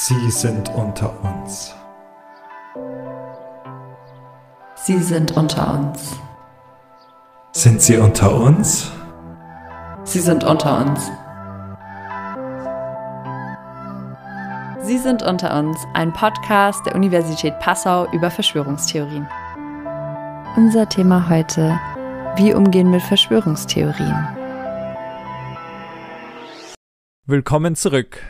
Sie sind unter uns. Sie sind unter uns. Sind Sie unter uns? Sie sind unter uns. Sie sind unter uns, ein Podcast der Universität Passau über Verschwörungstheorien. Unser Thema heute, wie umgehen mit Verschwörungstheorien. Willkommen zurück.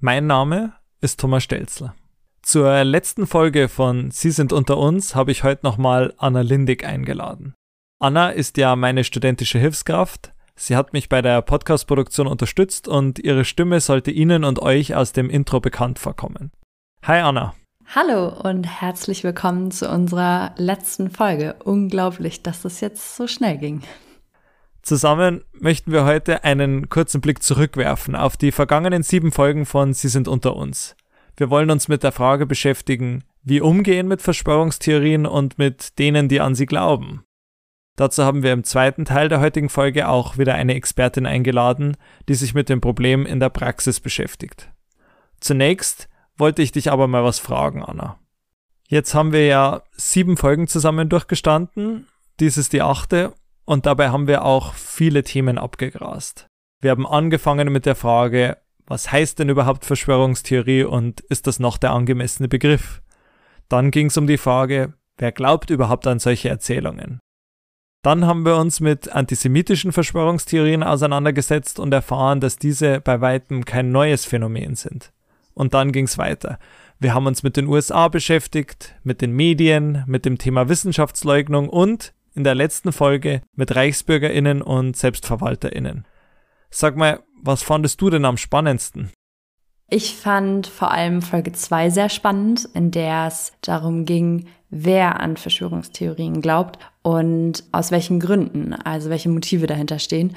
Mein Name ist Thomas Stelzler. Zur letzten Folge von Sie sind unter uns habe ich heute nochmal Anna Lindig eingeladen. Anna ist ja meine studentische Hilfskraft. Sie hat mich bei der Podcast-Produktion unterstützt und ihre Stimme sollte Ihnen und euch aus dem Intro bekannt vorkommen. Hi Anna. Hallo und herzlich willkommen zu unserer letzten Folge. Unglaublich, dass das jetzt so schnell ging. Zusammen möchten wir heute einen kurzen Blick zurückwerfen auf die vergangenen sieben Folgen von Sie sind unter uns. Wir wollen uns mit der Frage beschäftigen, wie umgehen mit Verschwörungstheorien und mit denen, die an sie glauben. Dazu haben wir im zweiten Teil der heutigen Folge auch wieder eine Expertin eingeladen, die sich mit dem Problem in der Praxis beschäftigt. Zunächst wollte ich dich aber mal was fragen, Anna. Jetzt haben wir ja sieben Folgen zusammen durchgestanden, dies ist die achte und dabei haben wir auch viele Themen abgegrast. Wir haben angefangen mit der Frage, was heißt denn überhaupt Verschwörungstheorie und ist das noch der angemessene Begriff? Dann ging es um die Frage, wer glaubt überhaupt an solche Erzählungen? Dann haben wir uns mit antisemitischen Verschwörungstheorien auseinandergesetzt und erfahren, dass diese bei weitem kein neues Phänomen sind. Und dann ging es weiter. Wir haben uns mit den USA beschäftigt, mit den Medien, mit dem Thema Wissenschaftsleugnung und in der letzten Folge mit ReichsbürgerInnen und SelbstverwalterInnen. Sag mal, was fandest du denn am spannendsten? Ich fand vor allem Folge 2 sehr spannend, in der es darum ging, wer an Verschwörungstheorien glaubt und aus welchen Gründen, also welche Motive dahinter stehen.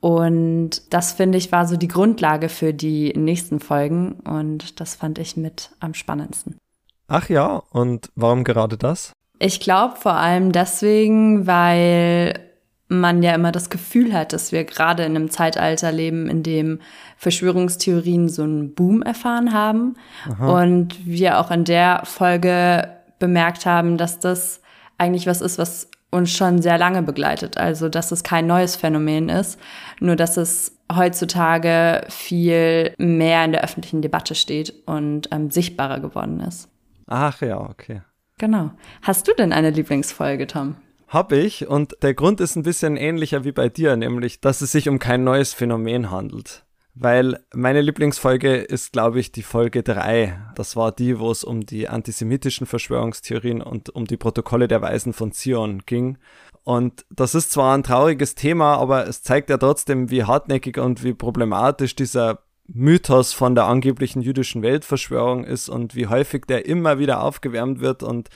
Und das finde ich war so die Grundlage für die nächsten Folgen und das fand ich mit am spannendsten. Ach ja, und warum gerade das? Ich glaube vor allem deswegen, weil man ja immer das Gefühl hat, dass wir gerade in einem Zeitalter leben, in dem Verschwörungstheorien so einen Boom erfahren haben. Aha. Und wir auch in der Folge bemerkt haben, dass das eigentlich was ist, was uns schon sehr lange begleitet. Also, dass es kein neues Phänomen ist, nur dass es heutzutage viel mehr in der öffentlichen Debatte steht und ähm, sichtbarer geworden ist. Ach ja, okay. Genau. Hast du denn eine Lieblingsfolge, Tom? Hab ich und der Grund ist ein bisschen ähnlicher wie bei dir, nämlich, dass es sich um kein neues Phänomen handelt. Weil meine Lieblingsfolge ist, glaube ich, die Folge 3. Das war die, wo es um die antisemitischen Verschwörungstheorien und um die Protokolle der Weisen von Zion ging. Und das ist zwar ein trauriges Thema, aber es zeigt ja trotzdem, wie hartnäckig und wie problematisch dieser Mythos von der angeblichen jüdischen Weltverschwörung ist und wie häufig der immer wieder aufgewärmt wird und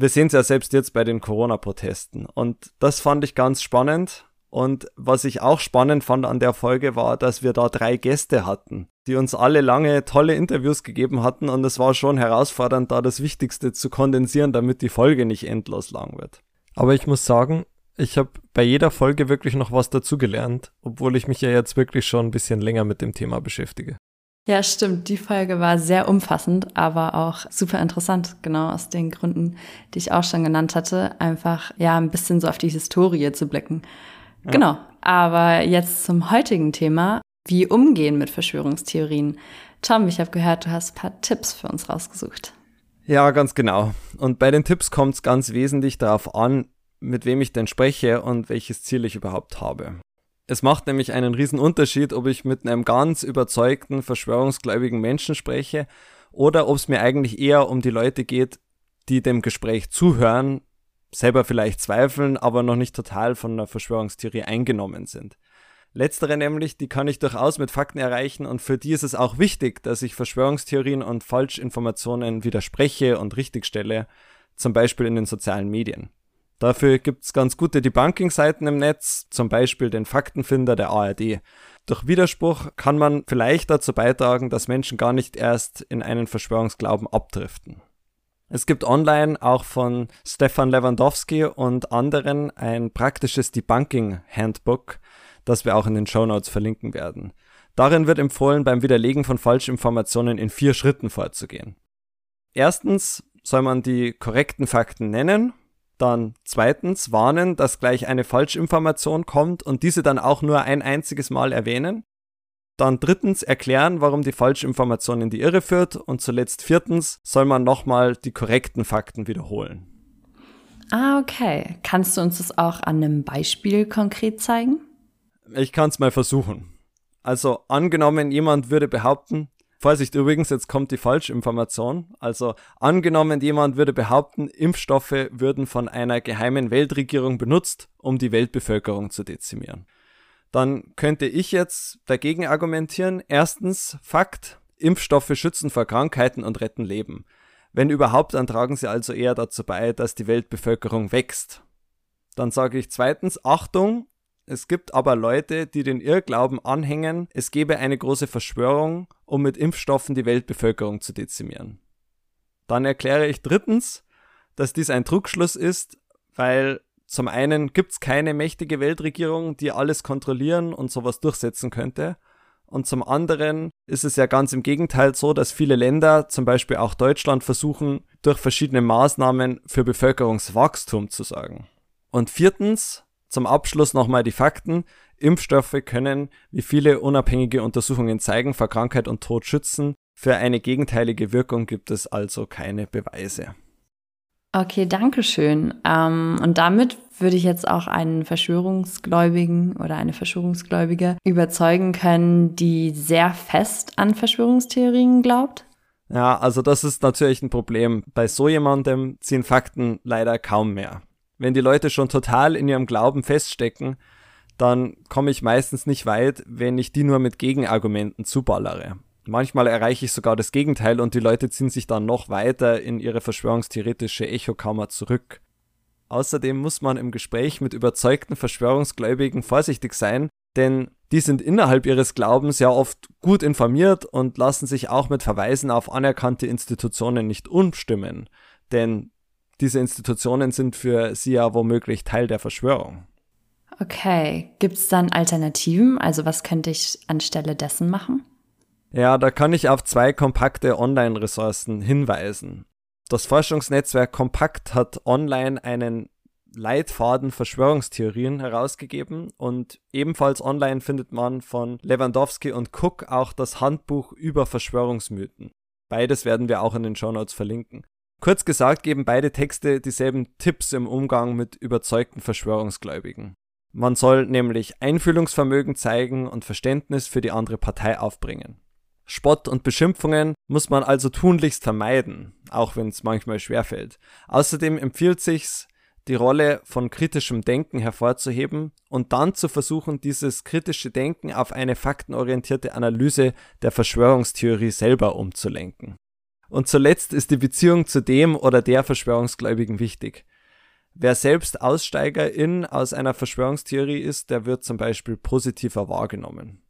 wir sehen es ja selbst jetzt bei den Corona-Protesten. Und das fand ich ganz spannend. Und was ich auch spannend fand an der Folge war, dass wir da drei Gäste hatten, die uns alle lange tolle Interviews gegeben hatten. Und es war schon herausfordernd, da das Wichtigste zu kondensieren, damit die Folge nicht endlos lang wird. Aber ich muss sagen, ich habe bei jeder Folge wirklich noch was dazugelernt, obwohl ich mich ja jetzt wirklich schon ein bisschen länger mit dem Thema beschäftige. Ja, stimmt. Die Folge war sehr umfassend, aber auch super interessant, genau aus den Gründen, die ich auch schon genannt hatte. Einfach, ja, ein bisschen so auf die Historie zu blicken. Ja. Genau. Aber jetzt zum heutigen Thema. Wie umgehen mit Verschwörungstheorien? Tom, ich habe gehört, du hast ein paar Tipps für uns rausgesucht. Ja, ganz genau. Und bei den Tipps kommt es ganz wesentlich darauf an, mit wem ich denn spreche und welches Ziel ich überhaupt habe. Es macht nämlich einen riesen Unterschied, ob ich mit einem ganz überzeugten, verschwörungsgläubigen Menschen spreche oder ob es mir eigentlich eher um die Leute geht, die dem Gespräch zuhören, selber vielleicht zweifeln, aber noch nicht total von der Verschwörungstheorie eingenommen sind. Letztere nämlich, die kann ich durchaus mit Fakten erreichen und für die ist es auch wichtig, dass ich Verschwörungstheorien und Falschinformationen widerspreche und richtigstelle, zum Beispiel in den sozialen Medien. Dafür gibt's ganz gute Debunking-Seiten im Netz, zum Beispiel den Faktenfinder der ARD. Durch Widerspruch kann man vielleicht dazu beitragen, dass Menschen gar nicht erst in einen Verschwörungsglauben abdriften. Es gibt online auch von Stefan Lewandowski und anderen ein praktisches Debunking-Handbook, das wir auch in den Show Notes verlinken werden. Darin wird empfohlen, beim Widerlegen von Falschinformationen in vier Schritten vorzugehen. Erstens soll man die korrekten Fakten nennen, dann zweitens warnen, dass gleich eine Falschinformation kommt und diese dann auch nur ein einziges Mal erwähnen. Dann drittens erklären, warum die Falschinformation in die Irre führt. Und zuletzt viertens soll man nochmal die korrekten Fakten wiederholen. Ah, okay. Kannst du uns das auch an einem Beispiel konkret zeigen? Ich kann es mal versuchen. Also angenommen, jemand würde behaupten, Vorsicht übrigens, jetzt kommt die Falschinformation. Also angenommen, jemand würde behaupten, Impfstoffe würden von einer geheimen Weltregierung benutzt, um die Weltbevölkerung zu dezimieren. Dann könnte ich jetzt dagegen argumentieren, erstens, Fakt, Impfstoffe schützen vor Krankheiten und retten Leben. Wenn überhaupt, dann tragen sie also eher dazu bei, dass die Weltbevölkerung wächst. Dann sage ich zweitens, Achtung, es gibt aber Leute, die den Irrglauben anhängen, es gebe eine große Verschwörung, um mit Impfstoffen die Weltbevölkerung zu dezimieren. Dann erkläre ich drittens, dass dies ein Trugschluss ist, weil zum einen gibt es keine mächtige Weltregierung, die alles kontrollieren und sowas durchsetzen könnte. Und zum anderen ist es ja ganz im Gegenteil so, dass viele Länder, zum Beispiel auch Deutschland, versuchen, durch verschiedene Maßnahmen für Bevölkerungswachstum zu sorgen. Und viertens, zum Abschluss nochmal die Fakten. Impfstoffe können, wie viele unabhängige Untersuchungen zeigen, vor Krankheit und Tod schützen. Für eine gegenteilige Wirkung gibt es also keine Beweise. Okay, danke schön. Ähm, und damit würde ich jetzt auch einen Verschwörungsgläubigen oder eine Verschwörungsgläubige überzeugen können, die sehr fest an Verschwörungstheorien glaubt? Ja, also das ist natürlich ein Problem. Bei so jemandem ziehen Fakten leider kaum mehr wenn die Leute schon total in ihrem Glauben feststecken, dann komme ich meistens nicht weit, wenn ich die nur mit Gegenargumenten zuballere. Manchmal erreiche ich sogar das Gegenteil und die Leute ziehen sich dann noch weiter in ihre verschwörungstheoretische Echokammer zurück. Außerdem muss man im Gespräch mit überzeugten Verschwörungsgläubigen vorsichtig sein, denn die sind innerhalb ihres Glaubens ja oft gut informiert und lassen sich auch mit Verweisen auf anerkannte Institutionen nicht umstimmen. Denn diese Institutionen sind für sie ja womöglich Teil der Verschwörung. Okay, gibt es dann Alternativen? Also was könnte ich anstelle dessen machen? Ja, da kann ich auf zwei kompakte Online-Ressourcen hinweisen. Das Forschungsnetzwerk Kompakt hat online einen Leitfaden Verschwörungstheorien herausgegeben und ebenfalls online findet man von Lewandowski und Cook auch das Handbuch über Verschwörungsmythen. Beides werden wir auch in den Shownotes verlinken. Kurz gesagt geben beide Texte dieselben Tipps im Umgang mit überzeugten Verschwörungsgläubigen. Man soll nämlich Einfühlungsvermögen zeigen und Verständnis für die andere Partei aufbringen. Spott und Beschimpfungen muss man also tunlichst vermeiden, auch wenn es manchmal schwerfällt. Außerdem empfiehlt sich's, die Rolle von kritischem Denken hervorzuheben und dann zu versuchen, dieses kritische Denken auf eine faktenorientierte Analyse der Verschwörungstheorie selber umzulenken. Und zuletzt ist die Beziehung zu dem oder der Verschwörungsgläubigen wichtig. Wer selbst Aussteigerin aus einer Verschwörungstheorie ist, der wird zum Beispiel positiver wahrgenommen.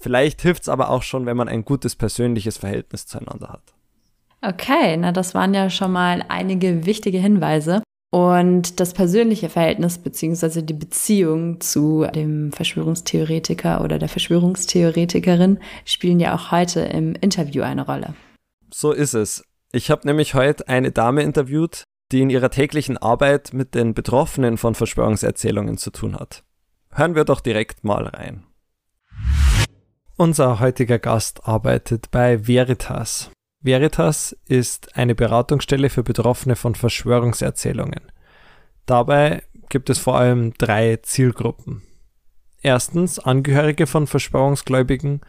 Vielleicht hilft es aber auch schon, wenn man ein gutes persönliches Verhältnis zueinander hat. Okay, na das waren ja schon mal einige wichtige Hinweise. Und das persönliche Verhältnis bzw. die Beziehung zu dem Verschwörungstheoretiker oder der Verschwörungstheoretikerin spielen ja auch heute im Interview eine Rolle. So ist es. Ich habe nämlich heute eine Dame interviewt, die in ihrer täglichen Arbeit mit den Betroffenen von Verschwörungserzählungen zu tun hat. Hören wir doch direkt mal rein. Unser heutiger Gast arbeitet bei Veritas. Veritas ist eine Beratungsstelle für Betroffene von Verschwörungserzählungen. Dabei gibt es vor allem drei Zielgruppen. Erstens Angehörige von Verschwörungsgläubigen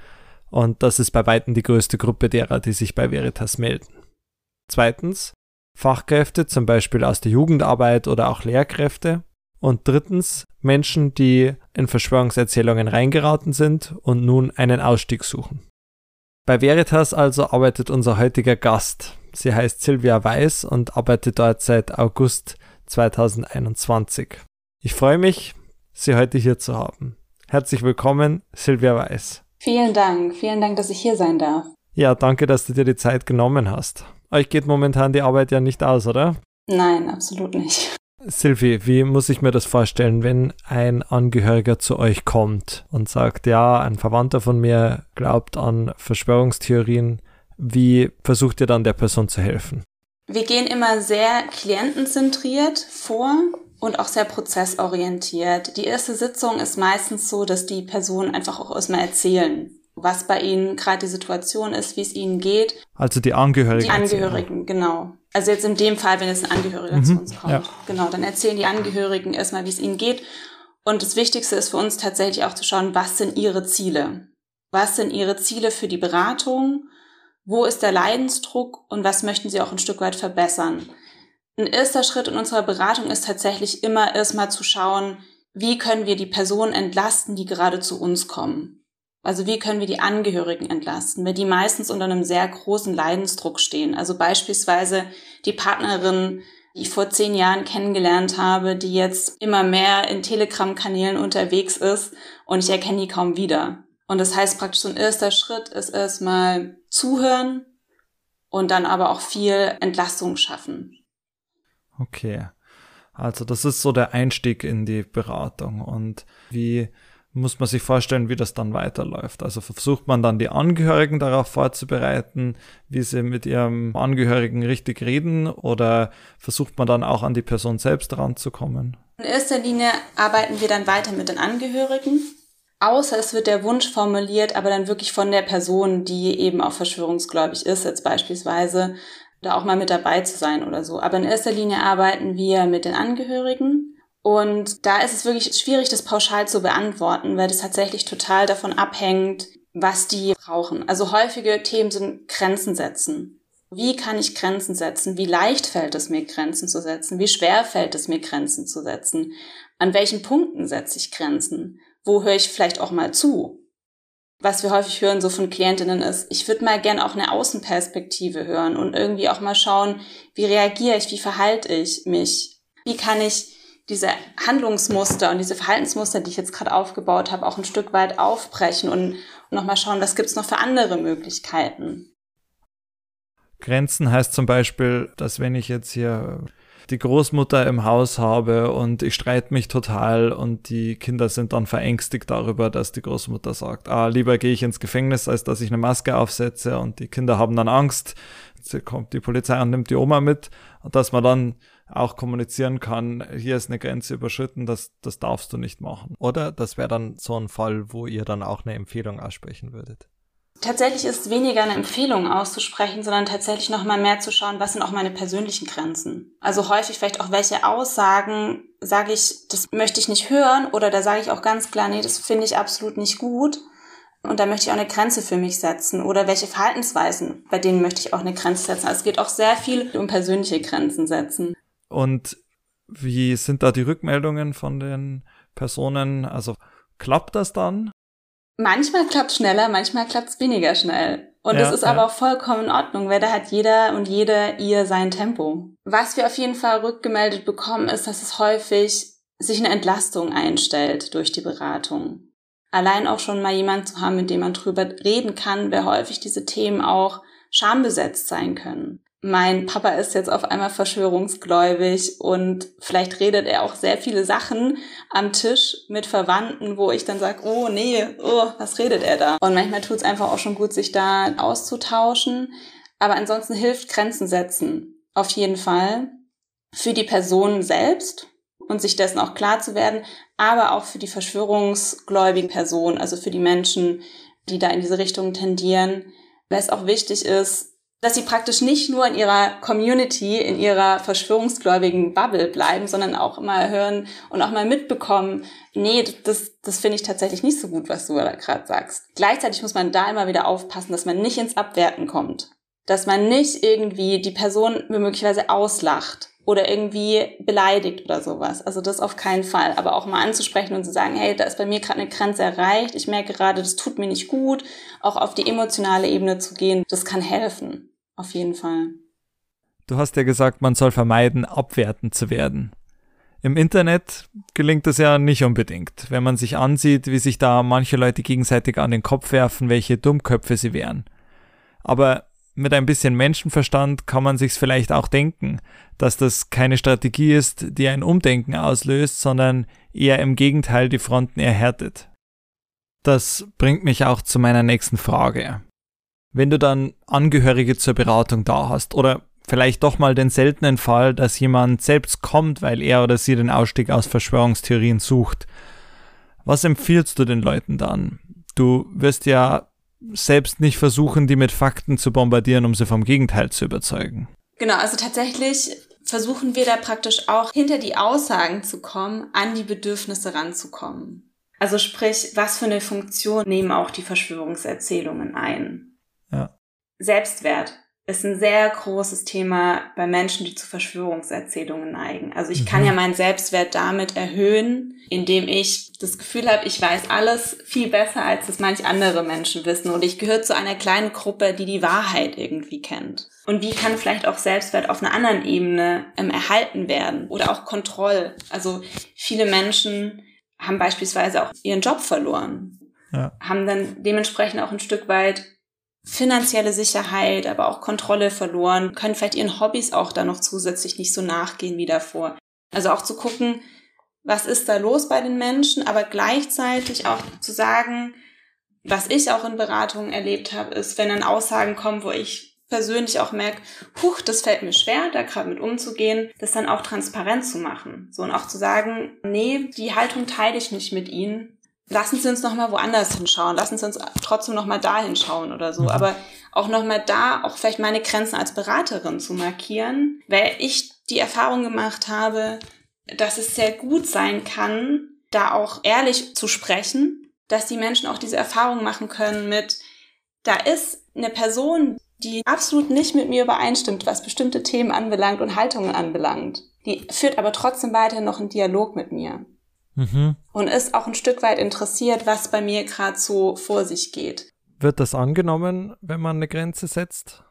und das ist bei weitem die größte Gruppe derer, die sich bei Veritas melden. Zweitens, Fachkräfte, zum Beispiel aus der Jugendarbeit oder auch Lehrkräfte. Und drittens, Menschen, die in Verschwörungserzählungen reingeraten sind und nun einen Ausstieg suchen. Bei Veritas also arbeitet unser heutiger Gast. Sie heißt Silvia Weiß und arbeitet dort seit August 2021. Ich freue mich, Sie heute hier zu haben. Herzlich willkommen, Silvia Weiß. Vielen Dank, vielen Dank, dass ich hier sein darf. Ja, danke, dass du dir die Zeit genommen hast. Euch geht momentan die Arbeit ja nicht aus, oder? Nein, absolut nicht. Silvi, wie muss ich mir das vorstellen, wenn ein Angehöriger zu euch kommt und sagt, ja, ein Verwandter von mir glaubt an Verschwörungstheorien, wie versucht ihr dann der Person zu helfen? Wir gehen immer sehr klientenzentriert vor und auch sehr prozessorientiert. Die erste Sitzung ist meistens so, dass die Personen einfach auch erstmal erzählen, was bei ihnen gerade die Situation ist, wie es ihnen geht. Also die Angehörigen. Die Angehörigen, genau. Also jetzt in dem Fall, wenn jetzt ein Angehöriger mhm, zu uns kommt. Ja. Genau, dann erzählen die Angehörigen erstmal, wie es ihnen geht. Und das Wichtigste ist für uns tatsächlich auch zu schauen, was sind ihre Ziele? Was sind ihre Ziele für die Beratung? Wo ist der Leidensdruck und was möchten sie auch ein Stück weit verbessern? Ein erster Schritt in unserer Beratung ist tatsächlich immer erstmal zu schauen, wie können wir die Personen entlasten, die gerade zu uns kommen. Also wie können wir die Angehörigen entlasten, wenn die meistens unter einem sehr großen Leidensdruck stehen. Also beispielsweise die Partnerin, die ich vor zehn Jahren kennengelernt habe, die jetzt immer mehr in Telegram-Kanälen unterwegs ist und ich erkenne die kaum wieder. Und das heißt praktisch so ein erster Schritt ist erstmal zuhören und dann aber auch viel Entlastung schaffen. Okay. Also das ist so der Einstieg in die Beratung und wie muss man sich vorstellen, wie das dann weiterläuft. Also versucht man dann die Angehörigen darauf vorzubereiten, wie sie mit ihrem Angehörigen richtig reden oder versucht man dann auch an die Person selbst ranzukommen? In erster Linie arbeiten wir dann weiter mit den Angehörigen, außer es wird der Wunsch formuliert, aber dann wirklich von der Person, die eben auch verschwörungsgläubig ist, jetzt beispielsweise, da auch mal mit dabei zu sein oder so. Aber in erster Linie arbeiten wir mit den Angehörigen und da ist es wirklich schwierig, das pauschal zu beantworten, weil das tatsächlich total davon abhängt, was die brauchen. Also häufige Themen sind Grenzen setzen. Wie kann ich Grenzen setzen? Wie leicht fällt es mir, Grenzen zu setzen? Wie schwer fällt es mir, Grenzen zu setzen? An welchen Punkten setze ich Grenzen? Wo höre ich vielleicht auch mal zu? Was wir häufig hören so von Klientinnen ist, ich würde mal gern auch eine Außenperspektive hören und irgendwie auch mal schauen, wie reagiere ich, wie verhalte ich mich? Wie kann ich diese Handlungsmuster und diese Verhaltensmuster, die ich jetzt gerade aufgebaut habe, auch ein Stück weit aufbrechen und, nochmal schauen, was gibt es noch für andere Möglichkeiten. Grenzen heißt zum Beispiel, dass wenn ich jetzt hier die Großmutter im Haus habe und ich streite mich total und die Kinder sind dann verängstigt darüber, dass die Großmutter sagt, ah, lieber gehe ich ins Gefängnis, als dass ich eine Maske aufsetze und die Kinder haben dann Angst, jetzt kommt die Polizei und nimmt die Oma mit dass man dann auch kommunizieren kann, hier ist eine Grenze überschritten, das, das darfst du nicht machen. Oder das wäre dann so ein Fall, wo ihr dann auch eine Empfehlung aussprechen würdet. Tatsächlich ist weniger eine Empfehlung auszusprechen, sondern tatsächlich nochmal mehr zu schauen, was sind auch meine persönlichen Grenzen. Also häufig vielleicht auch welche Aussagen sage ich, das möchte ich nicht hören oder da sage ich auch ganz klar, nee, das finde ich absolut nicht gut. Und da möchte ich auch eine Grenze für mich setzen. Oder welche Verhaltensweisen, bei denen möchte ich auch eine Grenze setzen. Also es geht auch sehr viel um persönliche Grenzen setzen. Und wie sind da die Rückmeldungen von den Personen? Also klappt das dann? Manchmal klappt schneller, manchmal klappt es weniger schnell. Und ja, das ist ja. aber auch vollkommen in Ordnung, weil da hat jeder und jede ihr sein Tempo. Was wir auf jeden Fall rückgemeldet bekommen, ist, dass es häufig sich eine Entlastung einstellt durch die Beratung. Allein auch schon mal jemand zu haben, mit dem man drüber reden kann, weil häufig diese Themen auch schambesetzt sein können mein Papa ist jetzt auf einmal verschwörungsgläubig und vielleicht redet er auch sehr viele Sachen am Tisch mit Verwandten, wo ich dann sage, oh nee, oh, was redet er da? Und manchmal tut es einfach auch schon gut, sich da auszutauschen. Aber ansonsten hilft Grenzen setzen. Auf jeden Fall. Für die Person selbst und sich dessen auch klar zu werden, aber auch für die verschwörungsgläubigen Personen, also für die Menschen, die da in diese Richtung tendieren, weil es auch wichtig ist, dass sie praktisch nicht nur in ihrer Community, in ihrer verschwörungsgläubigen Bubble bleiben, sondern auch mal hören und auch mal mitbekommen, nee, das, das finde ich tatsächlich nicht so gut, was du da gerade sagst. Gleichzeitig muss man da immer wieder aufpassen, dass man nicht ins Abwerten kommt. Dass man nicht irgendwie die Person möglicherweise auslacht oder irgendwie beleidigt oder sowas. Also das auf keinen Fall. Aber auch mal anzusprechen und zu sagen, hey, da ist bei mir gerade eine Grenze erreicht. Ich merke gerade, das tut mir nicht gut. Auch auf die emotionale Ebene zu gehen, das kann helfen. Auf jeden Fall. Du hast ja gesagt, man soll vermeiden, abwertend zu werden. Im Internet gelingt das ja nicht unbedingt, wenn man sich ansieht, wie sich da manche Leute gegenseitig an den Kopf werfen, welche Dummköpfe sie wären. Aber mit ein bisschen Menschenverstand kann man sich's vielleicht auch denken, dass das keine Strategie ist, die ein Umdenken auslöst, sondern eher im Gegenteil die Fronten erhärtet. Das bringt mich auch zu meiner nächsten Frage. Wenn du dann Angehörige zur Beratung da hast oder vielleicht doch mal den seltenen Fall, dass jemand selbst kommt, weil er oder sie den Ausstieg aus Verschwörungstheorien sucht, was empfiehlst du den Leuten dann? Du wirst ja selbst nicht versuchen, die mit Fakten zu bombardieren, um sie vom Gegenteil zu überzeugen. Genau, also tatsächlich versuchen wir da praktisch auch hinter die Aussagen zu kommen, an die Bedürfnisse ranzukommen. Also sprich, was für eine Funktion nehmen auch die Verschwörungserzählungen ein? Ja. Selbstwert ist ein sehr großes Thema bei Menschen, die zu Verschwörungserzählungen neigen. Also ich kann mhm. ja meinen Selbstwert damit erhöhen, indem ich das Gefühl habe, ich weiß alles viel besser, als es manch andere Menschen wissen. Und ich gehöre zu einer kleinen Gruppe, die die Wahrheit irgendwie kennt. Und wie kann vielleicht auch Selbstwert auf einer anderen Ebene ähm, erhalten werden? Oder auch Kontroll. Also viele Menschen haben beispielsweise auch ihren Job verloren. Ja. Haben dann dementsprechend auch ein Stück weit finanzielle Sicherheit, aber auch Kontrolle verloren, können vielleicht ihren Hobbys auch da noch zusätzlich nicht so nachgehen wie davor. Also auch zu gucken, was ist da los bei den Menschen, aber gleichzeitig auch zu sagen, was ich auch in Beratungen erlebt habe, ist, wenn dann Aussagen kommen, wo ich persönlich auch merke, huch, das fällt mir schwer, da gerade mit umzugehen, das dann auch transparent zu machen. So und auch zu sagen, nee, die Haltung teile ich nicht mit ihnen, lassen Sie uns noch mal woanders hinschauen, lassen Sie uns trotzdem noch mal da hinschauen oder so. Mhm. Aber auch noch mal da, auch vielleicht meine Grenzen als Beraterin zu markieren, weil ich die Erfahrung gemacht habe, dass es sehr gut sein kann, da auch ehrlich zu sprechen, dass die Menschen auch diese Erfahrung machen können mit, da ist eine Person, die absolut nicht mit mir übereinstimmt, was bestimmte Themen anbelangt und Haltungen anbelangt. Die führt aber trotzdem weiter noch einen Dialog mit mir mhm. und ist auch ein Stück weit interessiert, was bei mir gerade so vor sich geht. Wird das angenommen, wenn man eine Grenze setzt?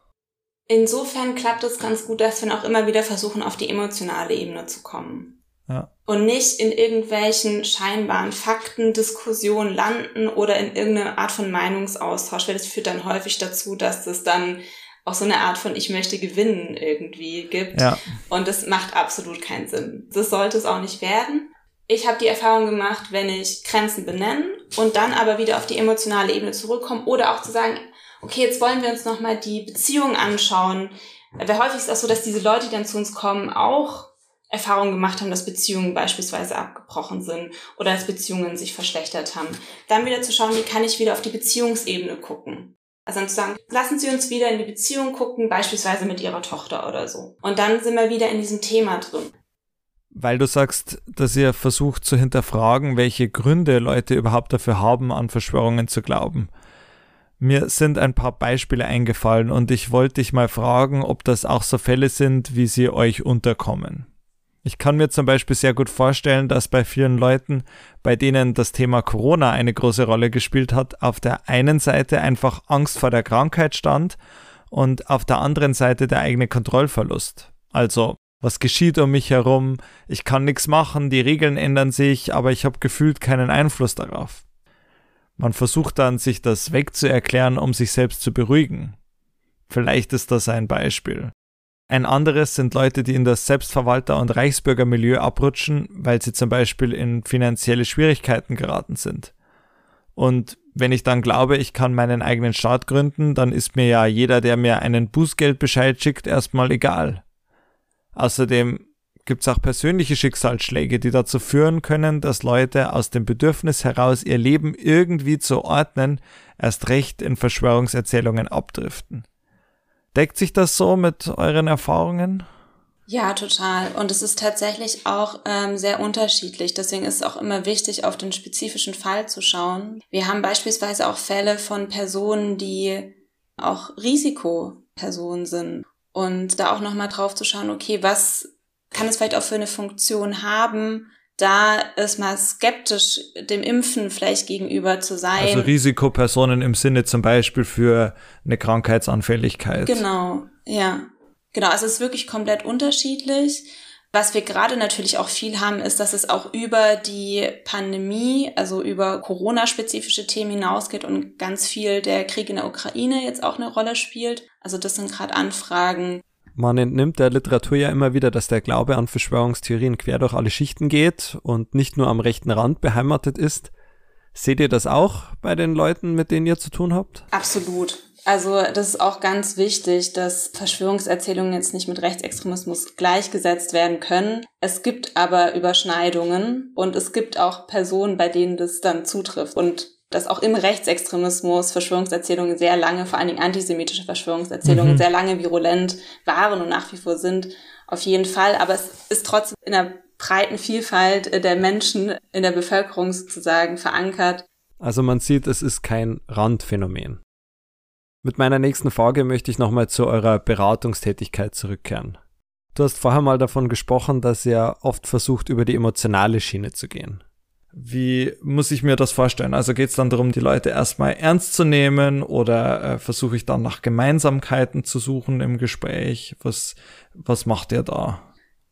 Insofern klappt es ganz gut, dass wir auch immer wieder versuchen, auf die emotionale Ebene zu kommen. Ja. Und nicht in irgendwelchen scheinbaren Faktendiskussionen landen oder in irgendeine Art von Meinungsaustausch, weil das führt dann häufig dazu, dass das dann auch so eine Art von Ich möchte gewinnen irgendwie gibt. Ja. Und das macht absolut keinen Sinn. Das sollte es auch nicht werden ich habe die Erfahrung gemacht, wenn ich Grenzen benennen und dann aber wieder auf die emotionale Ebene zurückkomme oder auch zu sagen, okay, jetzt wollen wir uns nochmal die Beziehung anschauen. Weil häufig ist das so, dass diese Leute, die dann zu uns kommen, auch Erfahrungen gemacht haben, dass Beziehungen beispielsweise abgebrochen sind oder dass Beziehungen sich verschlechtert haben. Dann wieder zu schauen, wie kann ich wieder auf die Beziehungsebene gucken. Also dann zu sagen, lassen Sie uns wieder in die Beziehung gucken, beispielsweise mit Ihrer Tochter oder so. Und dann sind wir wieder in diesem Thema drin weil du sagst, dass ihr versucht zu hinterfragen, welche Gründe Leute überhaupt dafür haben, an Verschwörungen zu glauben. Mir sind ein paar Beispiele eingefallen und ich wollte dich mal fragen, ob das auch so Fälle sind, wie sie euch unterkommen. Ich kann mir zum Beispiel sehr gut vorstellen, dass bei vielen Leuten, bei denen das Thema Corona eine große Rolle gespielt hat, auf der einen Seite einfach Angst vor der Krankheit stand und auf der anderen Seite der eigene Kontrollverlust. Also was geschieht um mich herum, ich kann nichts machen, die Regeln ändern sich, aber ich habe gefühlt keinen Einfluss darauf. Man versucht dann, sich das wegzuerklären, um sich selbst zu beruhigen. Vielleicht ist das ein Beispiel. Ein anderes sind Leute, die in das Selbstverwalter- und Reichsbürgermilieu abrutschen, weil sie zum Beispiel in finanzielle Schwierigkeiten geraten sind. Und wenn ich dann glaube, ich kann meinen eigenen Staat gründen, dann ist mir ja jeder, der mir einen Bußgeldbescheid schickt, erstmal egal. Außerdem gibt es auch persönliche Schicksalsschläge, die dazu führen können, dass Leute aus dem Bedürfnis heraus ihr Leben irgendwie zu ordnen, erst recht in Verschwörungserzählungen abdriften. Deckt sich das so mit euren Erfahrungen? Ja, total. Und es ist tatsächlich auch ähm, sehr unterschiedlich. Deswegen ist es auch immer wichtig, auf den spezifischen Fall zu schauen. Wir haben beispielsweise auch Fälle von Personen, die auch Risikopersonen sind und da auch nochmal drauf zu schauen, okay, was kann es vielleicht auch für eine Funktion haben, da ist mal skeptisch dem Impfen vielleicht gegenüber zu sein. Also Risikopersonen im Sinne zum Beispiel für eine Krankheitsanfälligkeit. Genau, ja. Genau, also es ist wirklich komplett unterschiedlich. Was wir gerade natürlich auch viel haben, ist, dass es auch über die Pandemie, also über Corona-spezifische Themen hinausgeht und ganz viel der Krieg in der Ukraine jetzt auch eine Rolle spielt. Also das sind gerade Anfragen. Man entnimmt der Literatur ja immer wieder, dass der Glaube an Verschwörungstheorien quer durch alle Schichten geht und nicht nur am rechten Rand beheimatet ist. Seht ihr das auch bei den Leuten, mit denen ihr zu tun habt? Absolut. Also das ist auch ganz wichtig, dass Verschwörungserzählungen jetzt nicht mit Rechtsextremismus gleichgesetzt werden können. Es gibt aber Überschneidungen und es gibt auch Personen, bei denen das dann zutrifft. Und dass auch im Rechtsextremismus Verschwörungserzählungen sehr lange, vor allen Dingen antisemitische Verschwörungserzählungen, mhm. sehr lange virulent waren und nach wie vor sind. Auf jeden Fall. Aber es ist trotzdem in der breiten Vielfalt der Menschen in der Bevölkerung sozusagen verankert. Also man sieht, es ist kein Randphänomen. Mit meiner nächsten Frage möchte ich nochmal zu eurer Beratungstätigkeit zurückkehren. Du hast vorher mal davon gesprochen, dass ihr oft versucht, über die emotionale Schiene zu gehen. Wie muss ich mir das vorstellen? Also geht es dann darum, die Leute erstmal ernst zu nehmen oder äh, versuche ich dann nach Gemeinsamkeiten zu suchen im Gespräch? Was, was macht ihr da?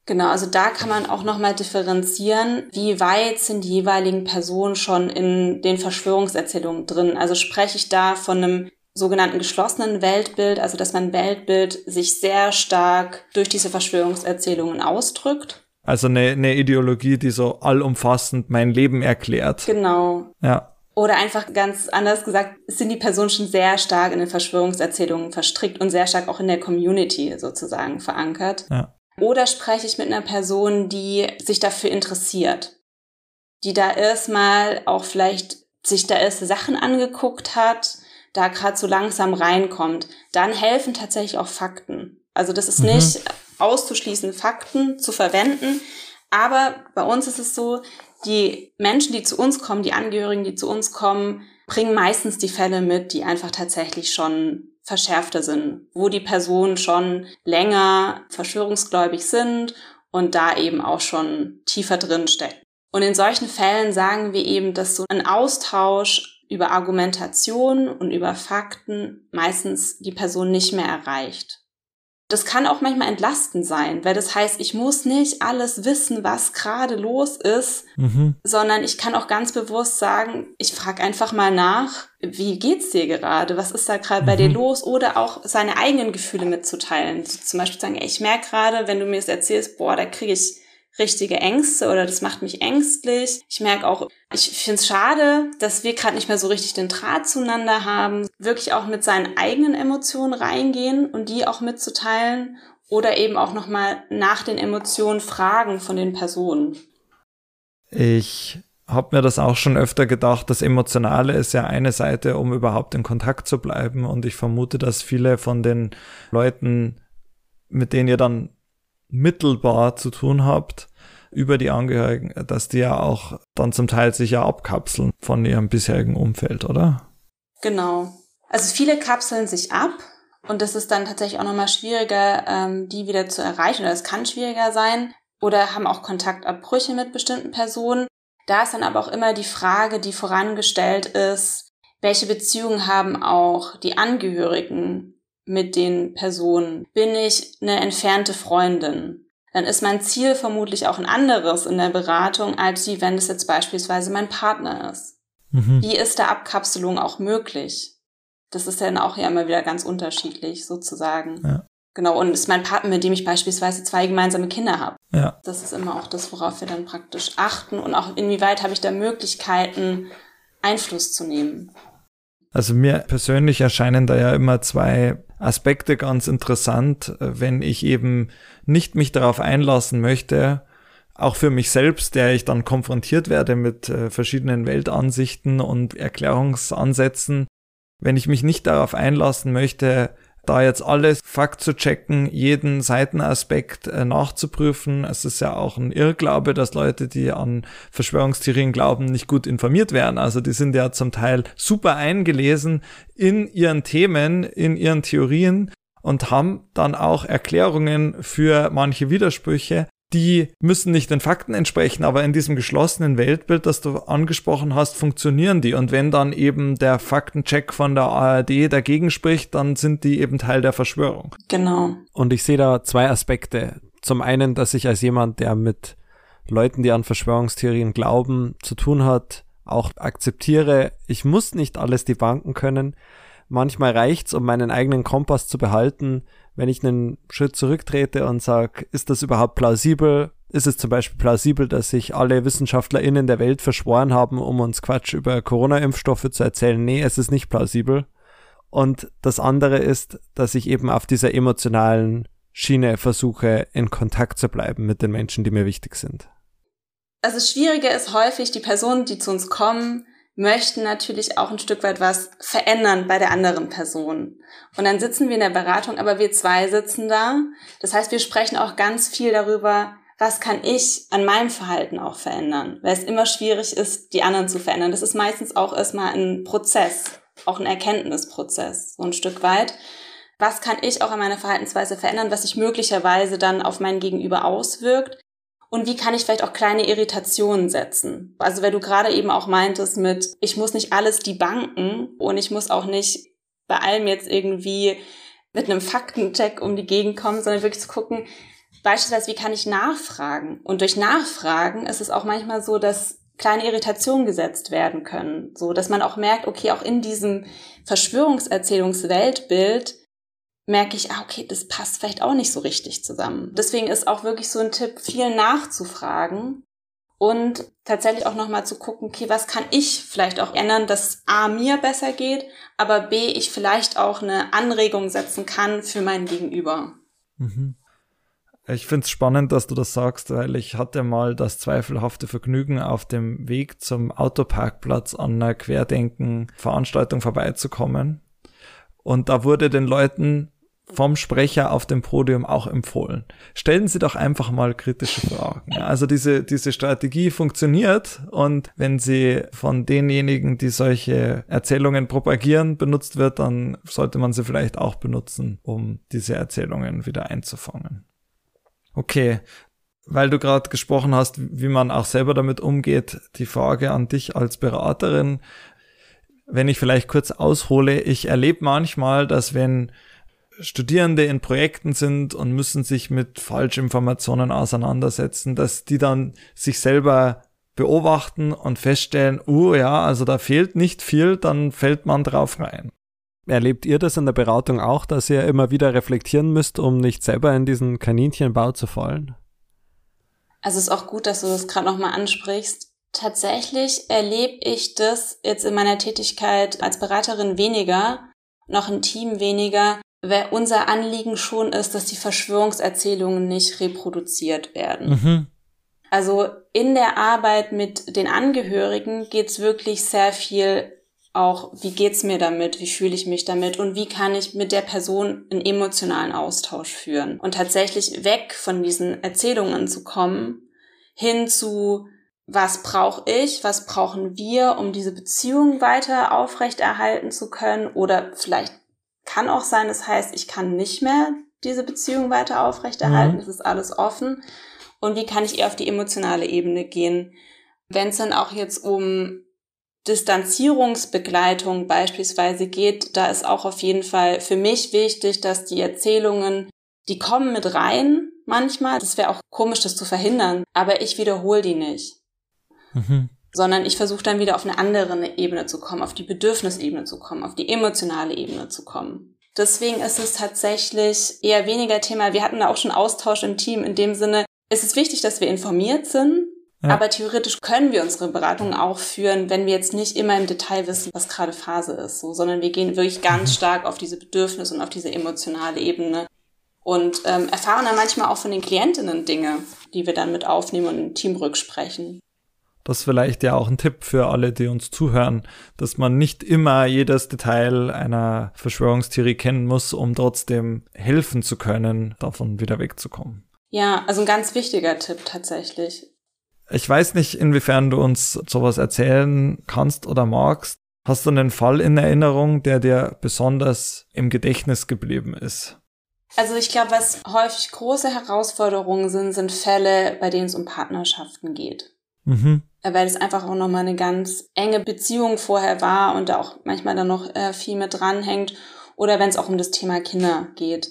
Genau, also da kann man auch nochmal differenzieren, wie weit sind die jeweiligen Personen schon in den Verschwörungserzählungen drin. Also spreche ich da von einem sogenannten geschlossenen Weltbild, also dass mein Weltbild sich sehr stark durch diese Verschwörungserzählungen ausdrückt. Also eine, eine Ideologie, die so allumfassend mein Leben erklärt. Genau. Ja. Oder einfach ganz anders gesagt, sind die Personen schon sehr stark in den Verschwörungserzählungen verstrickt und sehr stark auch in der Community sozusagen verankert. Ja. Oder spreche ich mit einer Person, die sich dafür interessiert, die da erstmal auch vielleicht sich da erste Sachen angeguckt hat, da gerade so langsam reinkommt, dann helfen tatsächlich auch Fakten. Also das ist mhm. nicht auszuschließen, Fakten zu verwenden. Aber bei uns ist es so, die Menschen, die zu uns kommen, die Angehörigen, die zu uns kommen, bringen meistens die Fälle mit, die einfach tatsächlich schon verschärfter sind, wo die Personen schon länger verschwörungsgläubig sind und da eben auch schon tiefer drin stecken. Und in solchen Fällen sagen wir eben, dass so ein Austausch über Argumentation und über Fakten meistens die Person nicht mehr erreicht. Das kann auch manchmal entlastend sein, weil das heißt, ich muss nicht alles wissen, was gerade los ist, mhm. sondern ich kann auch ganz bewusst sagen, ich frage einfach mal nach, wie geht's dir gerade? Was ist da gerade mhm. bei dir mhm. los? Oder auch seine eigenen Gefühle mitzuteilen. So zum Beispiel sagen, ey, ich merke gerade, wenn du mir das erzählst, boah, da kriege ich richtige Ängste oder das macht mich ängstlich. Ich merke auch, ich finde es schade, dass wir gerade nicht mehr so richtig den Draht zueinander haben. Wirklich auch mit seinen eigenen Emotionen reingehen und die auch mitzuteilen oder eben auch nochmal nach den Emotionen fragen von den Personen. Ich habe mir das auch schon öfter gedacht, das Emotionale ist ja eine Seite, um überhaupt in Kontakt zu bleiben. Und ich vermute, dass viele von den Leuten, mit denen ihr dann mittelbar zu tun habt über die Angehörigen, dass die ja auch dann zum Teil sich ja abkapseln von ihrem bisherigen Umfeld, oder? Genau. Also viele kapseln sich ab und das ist dann tatsächlich auch nochmal schwieriger, ähm, die wieder zu erreichen oder es kann schwieriger sein oder haben auch Kontaktabbrüche mit bestimmten Personen. Da ist dann aber auch immer die Frage, die vorangestellt ist, welche Beziehungen haben auch die Angehörigen mit den Personen? Bin ich eine entfernte Freundin? Dann ist mein Ziel vermutlich auch ein anderes in der Beratung, als wie wenn es jetzt beispielsweise mein Partner ist. Mhm. Wie ist da Abkapselung auch möglich? Das ist dann auch ja immer wieder ganz unterschiedlich, sozusagen. Ja. Genau, und ist mein Partner, mit dem ich beispielsweise zwei gemeinsame Kinder habe. Ja. Das ist immer auch das, worauf wir dann praktisch achten und auch inwieweit habe ich da Möglichkeiten, Einfluss zu nehmen. Also mir persönlich erscheinen da ja immer zwei Aspekte ganz interessant, wenn ich eben nicht mich darauf einlassen möchte, auch für mich selbst, der ich dann konfrontiert werde mit äh, verschiedenen Weltansichten und Erklärungsansätzen, wenn ich mich nicht darauf einlassen möchte, da jetzt alles Fakt zu checken, jeden Seitenaspekt äh, nachzuprüfen. Es ist ja auch ein Irrglaube, dass Leute, die an Verschwörungstheorien glauben, nicht gut informiert werden. Also die sind ja zum Teil super eingelesen in ihren Themen, in ihren Theorien und haben dann auch Erklärungen für manche Widersprüche, die müssen nicht den Fakten entsprechen, aber in diesem geschlossenen Weltbild, das du angesprochen hast, funktionieren die. Und wenn dann eben der Faktencheck von der ARD dagegen spricht, dann sind die eben Teil der Verschwörung. Genau. Und ich sehe da zwei Aspekte. Zum einen, dass ich als jemand, der mit Leuten, die an Verschwörungstheorien glauben, zu tun hat, auch akzeptiere, ich muss nicht alles die Banken können. manchmal reicht's, um meinen eigenen Kompass zu behalten, wenn ich einen Schritt zurücktrete und sage, ist das überhaupt plausibel? Ist es zum Beispiel plausibel, dass sich alle WissenschaftlerInnen der Welt verschworen haben, um uns Quatsch über Corona-Impfstoffe zu erzählen? Nee, es ist nicht plausibel. Und das andere ist, dass ich eben auf dieser emotionalen Schiene versuche, in Kontakt zu bleiben mit den Menschen, die mir wichtig sind. Also das Schwierige ist häufig, die Personen, die zu uns kommen, möchten natürlich auch ein Stück weit was verändern bei der anderen Person. Und dann sitzen wir in der Beratung, aber wir zwei sitzen da. Das heißt, wir sprechen auch ganz viel darüber, was kann ich an meinem Verhalten auch verändern, weil es immer schwierig ist, die anderen zu verändern. Das ist meistens auch erstmal ein Prozess, auch ein Erkenntnisprozess, so ein Stück weit. Was kann ich auch an meiner Verhaltensweise verändern, was sich möglicherweise dann auf mein Gegenüber auswirkt? Und wie kann ich vielleicht auch kleine Irritationen setzen? Also, weil du gerade eben auch meintest mit, ich muss nicht alles die Banken und ich muss auch nicht bei allem jetzt irgendwie mit einem Faktencheck um die Gegend kommen, sondern wirklich zu gucken, beispielsweise, wie kann ich nachfragen? Und durch Nachfragen ist es auch manchmal so, dass kleine Irritationen gesetzt werden können, so dass man auch merkt, okay, auch in diesem Verschwörungserzählungsweltbild merke ich, ah, okay, das passt vielleicht auch nicht so richtig zusammen. Deswegen ist auch wirklich so ein Tipp, viel nachzufragen und tatsächlich auch nochmal zu gucken, okay, was kann ich vielleicht auch ändern, dass A mir besser geht, aber B ich vielleicht auch eine Anregung setzen kann für mein Gegenüber. Mhm. Ich finde es spannend, dass du das sagst, weil ich hatte mal das zweifelhafte Vergnügen, auf dem Weg zum Autoparkplatz an einer Querdenken-Veranstaltung vorbeizukommen. Und da wurde den Leuten vom Sprecher auf dem Podium auch empfohlen. Stellen Sie doch einfach mal kritische Fragen. Also diese, diese Strategie funktioniert und wenn sie von denjenigen, die solche Erzählungen propagieren, benutzt wird, dann sollte man sie vielleicht auch benutzen, um diese Erzählungen wieder einzufangen. Okay, weil du gerade gesprochen hast, wie man auch selber damit umgeht, die Frage an dich als Beraterin. Wenn ich vielleicht kurz aushole, ich erlebe manchmal, dass wenn Studierende in Projekten sind und müssen sich mit Falschinformationen auseinandersetzen, dass die dann sich selber beobachten und feststellen, uh ja, also da fehlt nicht viel, dann fällt man drauf rein. Erlebt ihr das in der Beratung auch, dass ihr immer wieder reflektieren müsst, um nicht selber in diesen Kaninchenbau zu fallen? Also es ist auch gut, dass du das gerade nochmal ansprichst. Tatsächlich erlebe ich das jetzt in meiner Tätigkeit als Beraterin weniger, noch im Team weniger, unser Anliegen schon ist, dass die Verschwörungserzählungen nicht reproduziert werden. Mhm. Also in der Arbeit mit den Angehörigen geht's wirklich sehr viel auch, wie geht's mir damit, wie fühle ich mich damit und wie kann ich mit der Person einen emotionalen Austausch führen und tatsächlich weg von diesen Erzählungen zu kommen, hin zu was brauche ich, was brauchen wir, um diese Beziehung weiter aufrechterhalten zu können oder vielleicht kann auch sein, das heißt, ich kann nicht mehr diese Beziehung weiter aufrechterhalten. Es mhm. ist alles offen. Und wie kann ich eher auf die emotionale Ebene gehen? Wenn es dann auch jetzt um Distanzierungsbegleitung beispielsweise geht, da ist auch auf jeden Fall für mich wichtig, dass die Erzählungen, die kommen mit rein manchmal. Das wäre auch komisch, das zu verhindern, aber ich wiederhole die nicht. Mhm sondern ich versuche dann wieder auf eine andere Ebene zu kommen, auf die Bedürfnisebene zu kommen, auf die emotionale Ebene zu kommen. Deswegen ist es tatsächlich eher weniger Thema. Wir hatten da auch schon Austausch im Team in dem Sinne, es ist wichtig, dass wir informiert sind, ja. aber theoretisch können wir unsere Beratungen auch führen, wenn wir jetzt nicht immer im Detail wissen, was gerade Phase ist, so, sondern wir gehen wirklich ganz mhm. stark auf diese Bedürfnisse und auf diese emotionale Ebene und ähm, erfahren dann manchmal auch von den Klientinnen Dinge, die wir dann mit aufnehmen und im Team rücksprechen. Das ist vielleicht ja auch ein Tipp für alle, die uns zuhören, dass man nicht immer jedes Detail einer Verschwörungstheorie kennen muss, um trotzdem helfen zu können, davon wieder wegzukommen. Ja, also ein ganz wichtiger Tipp tatsächlich. Ich weiß nicht, inwiefern du uns sowas erzählen kannst oder magst. Hast du einen Fall in Erinnerung, der dir besonders im Gedächtnis geblieben ist? Also ich glaube, was häufig große Herausforderungen sind, sind Fälle, bei denen es um Partnerschaften geht. Mhm. Äh, weil es einfach auch nochmal eine ganz enge Beziehung vorher war und da auch manchmal dann noch äh, viel mit dranhängt. Oder wenn es auch um das Thema Kinder geht.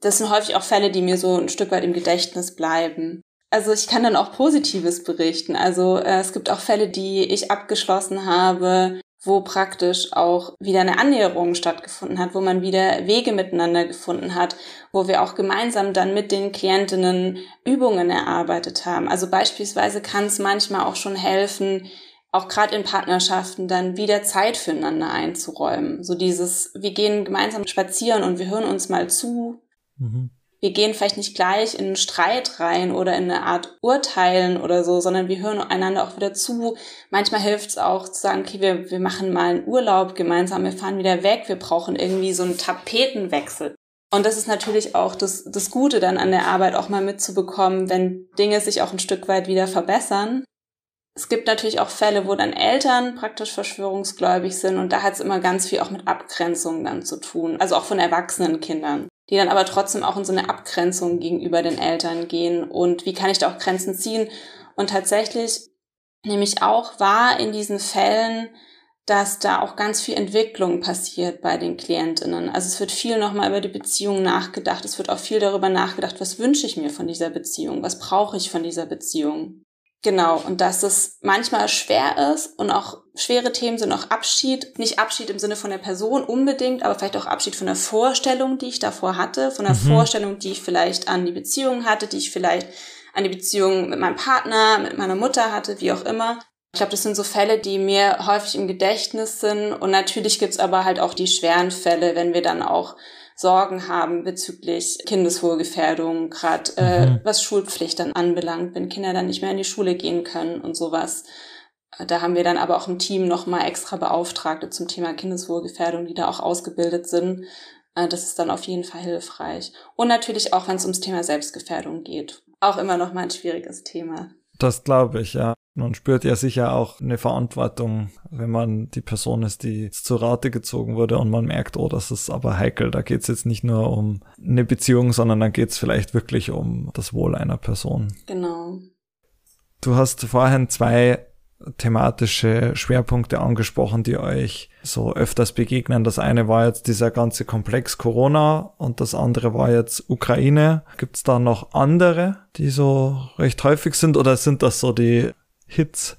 Das sind häufig auch Fälle, die mir so ein Stück weit im Gedächtnis bleiben. Also ich kann dann auch Positives berichten. Also äh, es gibt auch Fälle, die ich abgeschlossen habe, wo praktisch auch wieder eine Annäherung stattgefunden hat, wo man wieder Wege miteinander gefunden hat, wo wir auch gemeinsam dann mit den Klientinnen Übungen erarbeitet haben. Also beispielsweise kann es manchmal auch schon helfen, auch gerade in Partnerschaften dann wieder Zeit füreinander einzuräumen. So dieses, wir gehen gemeinsam spazieren und wir hören uns mal zu. Mhm wir gehen vielleicht nicht gleich in einen Streit rein oder in eine Art Urteilen oder so, sondern wir hören einander auch wieder zu. Manchmal hilft es auch zu sagen, okay, wir, wir machen mal einen Urlaub gemeinsam, wir fahren wieder weg, wir brauchen irgendwie so einen Tapetenwechsel. Und das ist natürlich auch das, das Gute dann an der Arbeit auch mal mitzubekommen, wenn Dinge sich auch ein Stück weit wieder verbessern. Es gibt natürlich auch Fälle, wo dann Eltern praktisch verschwörungsgläubig sind und da hat es immer ganz viel auch mit Abgrenzung dann zu tun, also auch von erwachsenen Kindern die dann aber trotzdem auch in so eine Abgrenzung gegenüber den Eltern gehen und wie kann ich da auch Grenzen ziehen. Und tatsächlich nehme ich auch wahr in diesen Fällen, dass da auch ganz viel Entwicklung passiert bei den Klientinnen. Also es wird viel nochmal über die Beziehung nachgedacht. Es wird auch viel darüber nachgedacht, was wünsche ich mir von dieser Beziehung? Was brauche ich von dieser Beziehung? Genau, und dass es manchmal schwer ist und auch schwere Themen sind auch Abschied, nicht Abschied im Sinne von der Person unbedingt, aber vielleicht auch Abschied von der Vorstellung, die ich davor hatte, von der mhm. Vorstellung, die ich vielleicht an die Beziehung hatte, die ich vielleicht an die Beziehung mit meinem Partner, mit meiner Mutter hatte, wie auch immer. Ich glaube, das sind so Fälle, die mir häufig im Gedächtnis sind. Und natürlich gibt's aber halt auch die schweren Fälle, wenn wir dann auch Sorgen haben bezüglich Kindeswohlgefährdung, gerade äh, mhm. was Schulpflicht dann anbelangt, wenn Kinder dann nicht mehr in die Schule gehen können und sowas. Da haben wir dann aber auch im Team nochmal extra Beauftragte zum Thema Kindeswohlgefährdung, die da auch ausgebildet sind. Äh, das ist dann auf jeden Fall hilfreich. Und natürlich auch, wenn es ums Thema Selbstgefährdung geht. Auch immer nochmal ein schwieriges Thema. Das glaube ich, ja. Man spürt ja sicher auch eine Verantwortung, wenn man die Person ist, die zur Rate gezogen wurde und man merkt, oh, das ist aber heikel. Da geht es jetzt nicht nur um eine Beziehung, sondern da geht es vielleicht wirklich um das Wohl einer Person. Genau. Du hast vorhin zwei thematische Schwerpunkte angesprochen, die euch so öfters begegnen. Das eine war jetzt dieser ganze Komplex Corona und das andere war jetzt Ukraine. Gibt es da noch andere, die so recht häufig sind oder sind das so die Hits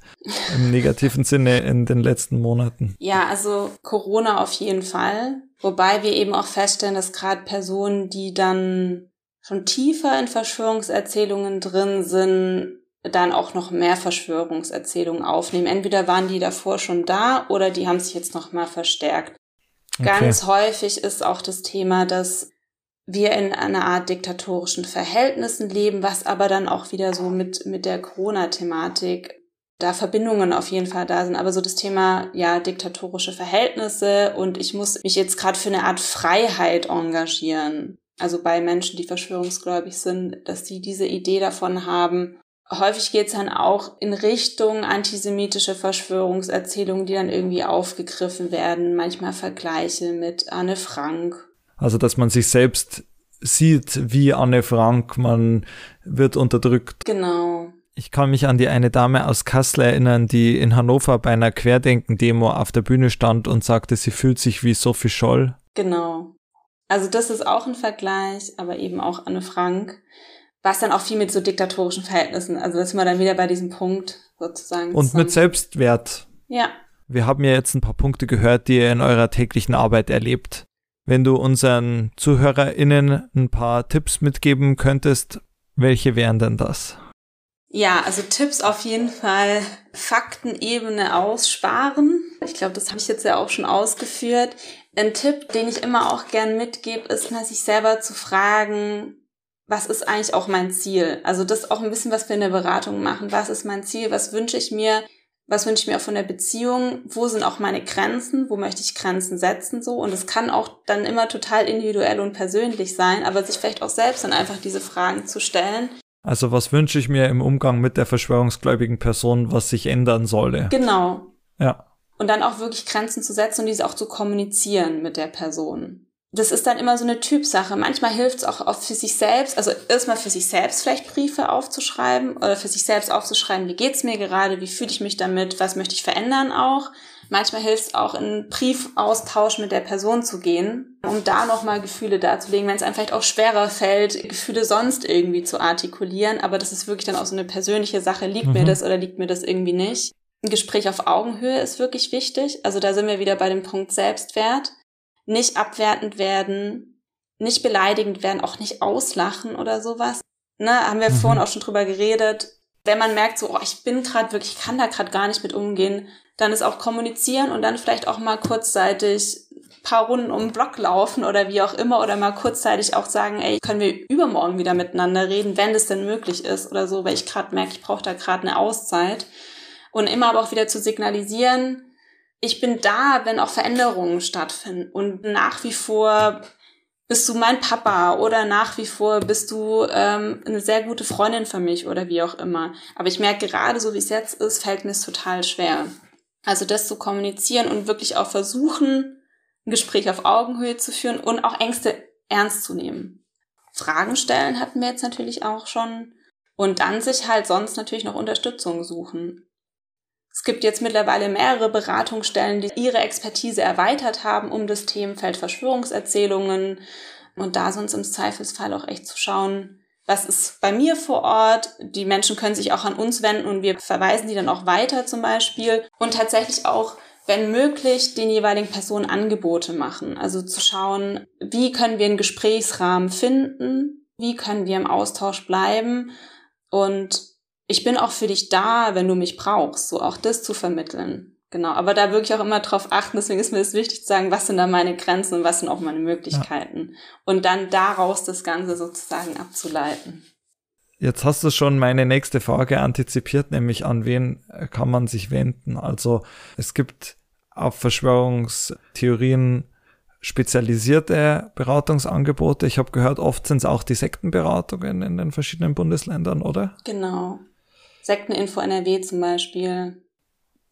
im negativen Sinne in den letzten Monaten? Ja, also Corona auf jeden Fall. Wobei wir eben auch feststellen, dass gerade Personen, die dann schon tiefer in Verschwörungserzählungen drin sind, dann auch noch mehr Verschwörungserzählungen aufnehmen. Entweder waren die davor schon da oder die haben sich jetzt noch mal verstärkt. Okay. Ganz häufig ist auch das Thema, dass wir in einer Art diktatorischen Verhältnissen leben, was aber dann auch wieder so mit, mit der Corona-Thematik da Verbindungen auf jeden Fall da sind. Aber so das Thema, ja, diktatorische Verhältnisse und ich muss mich jetzt gerade für eine Art Freiheit engagieren. Also bei Menschen, die verschwörungsgläubig sind, dass die diese Idee davon haben, häufig geht es dann auch in Richtung antisemitische Verschwörungserzählungen, die dann irgendwie aufgegriffen werden. Manchmal Vergleiche mit Anne Frank. Also, dass man sich selbst sieht wie Anne Frank, man wird unterdrückt. Genau. Ich kann mich an die eine Dame aus Kassel erinnern, die in Hannover bei einer Querdenken-Demo auf der Bühne stand und sagte, sie fühlt sich wie Sophie Scholl. Genau. Also das ist auch ein Vergleich, aber eben auch Anne Frank was dann auch viel mit so diktatorischen Verhältnissen, also das sind wir dann wieder bei diesem Punkt sozusagen. Und mit Selbstwert. Ja. Wir haben ja jetzt ein paar Punkte gehört, die ihr in eurer täglichen Arbeit erlebt. Wenn du unseren ZuhörerInnen ein paar Tipps mitgeben könntest, welche wären denn das? Ja, also Tipps auf jeden Fall Faktenebene aussparen. Ich glaube, das habe ich jetzt ja auch schon ausgeführt. Ein Tipp, den ich immer auch gern mitgebe, ist mal sich selber zu fragen, was ist eigentlich auch mein Ziel? Also das auch ein bisschen, was wir in der Beratung machen. Was ist mein Ziel? Was wünsche ich mir? Was wünsche ich mir auch von der Beziehung? Wo sind auch meine Grenzen? Wo möchte ich Grenzen setzen? So. Und es kann auch dann immer total individuell und persönlich sein, aber sich vielleicht auch selbst dann einfach diese Fragen zu stellen. Also was wünsche ich mir im Umgang mit der verschwörungsgläubigen Person, was sich ändern solle? Genau. Ja. Und dann auch wirklich Grenzen zu setzen und diese auch zu kommunizieren mit der Person das ist dann immer so eine Typsache. Manchmal hilft es auch oft für sich selbst, also erstmal für sich selbst vielleicht Briefe aufzuschreiben oder für sich selbst aufzuschreiben, wie geht's mir gerade, wie fühle ich mich damit, was möchte ich verändern auch. Manchmal hilft es auch, in Briefaustausch mit der Person zu gehen, um da nochmal Gefühle darzulegen, wenn es einem vielleicht auch schwerer fällt, Gefühle sonst irgendwie zu artikulieren. Aber das ist wirklich dann auch so eine persönliche Sache. Liegt mhm. mir das oder liegt mir das irgendwie nicht? Ein Gespräch auf Augenhöhe ist wirklich wichtig. Also da sind wir wieder bei dem Punkt Selbstwert. Nicht abwertend werden, nicht beleidigend werden, auch nicht auslachen oder sowas. Ne, haben wir mhm. vorhin auch schon drüber geredet. Wenn man merkt, so, oh, ich bin gerade wirklich, ich kann da gerade gar nicht mit umgehen, dann ist auch kommunizieren und dann vielleicht auch mal kurzzeitig paar Runden um den Block laufen oder wie auch immer oder mal kurzzeitig auch sagen, ey, können wir übermorgen wieder miteinander reden, wenn das denn möglich ist oder so, weil ich gerade merke, ich brauche da gerade eine Auszeit. Und immer aber auch wieder zu signalisieren, ich bin da, wenn auch Veränderungen stattfinden. Und nach wie vor bist du mein Papa oder nach wie vor bist du ähm, eine sehr gute Freundin für mich oder wie auch immer. Aber ich merke gerade, so wie es jetzt ist, fällt mir es total schwer. Also das zu kommunizieren und wirklich auch versuchen, ein Gespräch auf Augenhöhe zu führen und auch Ängste ernst zu nehmen. Fragen stellen hatten wir jetzt natürlich auch schon. Und dann sich halt sonst natürlich noch Unterstützung suchen. Es gibt jetzt mittlerweile mehrere Beratungsstellen, die ihre Expertise erweitert haben um das Themenfeld Verschwörungserzählungen und da sonst im Zweifelsfall auch echt zu schauen, was ist bei mir vor Ort. Die Menschen können sich auch an uns wenden und wir verweisen die dann auch weiter zum Beispiel und tatsächlich auch wenn möglich, den jeweiligen Personen Angebote machen. Also zu schauen, wie können wir einen Gesprächsrahmen finden, wie können wir im Austausch bleiben und ich bin auch für dich da, wenn du mich brauchst, so auch das zu vermitteln. Genau, aber da wirklich auch immer drauf achten, deswegen ist mir das wichtig zu sagen, was sind da meine Grenzen und was sind auch meine Möglichkeiten. Ja. Und dann daraus das Ganze sozusagen abzuleiten. Jetzt hast du schon meine nächste Frage antizipiert, nämlich an wen kann man sich wenden? Also es gibt auf Verschwörungstheorien spezialisierte Beratungsangebote. Ich habe gehört, oft sind es auch die Sektenberatungen in den verschiedenen Bundesländern, oder? Genau. Sekteninfo NRW zum Beispiel.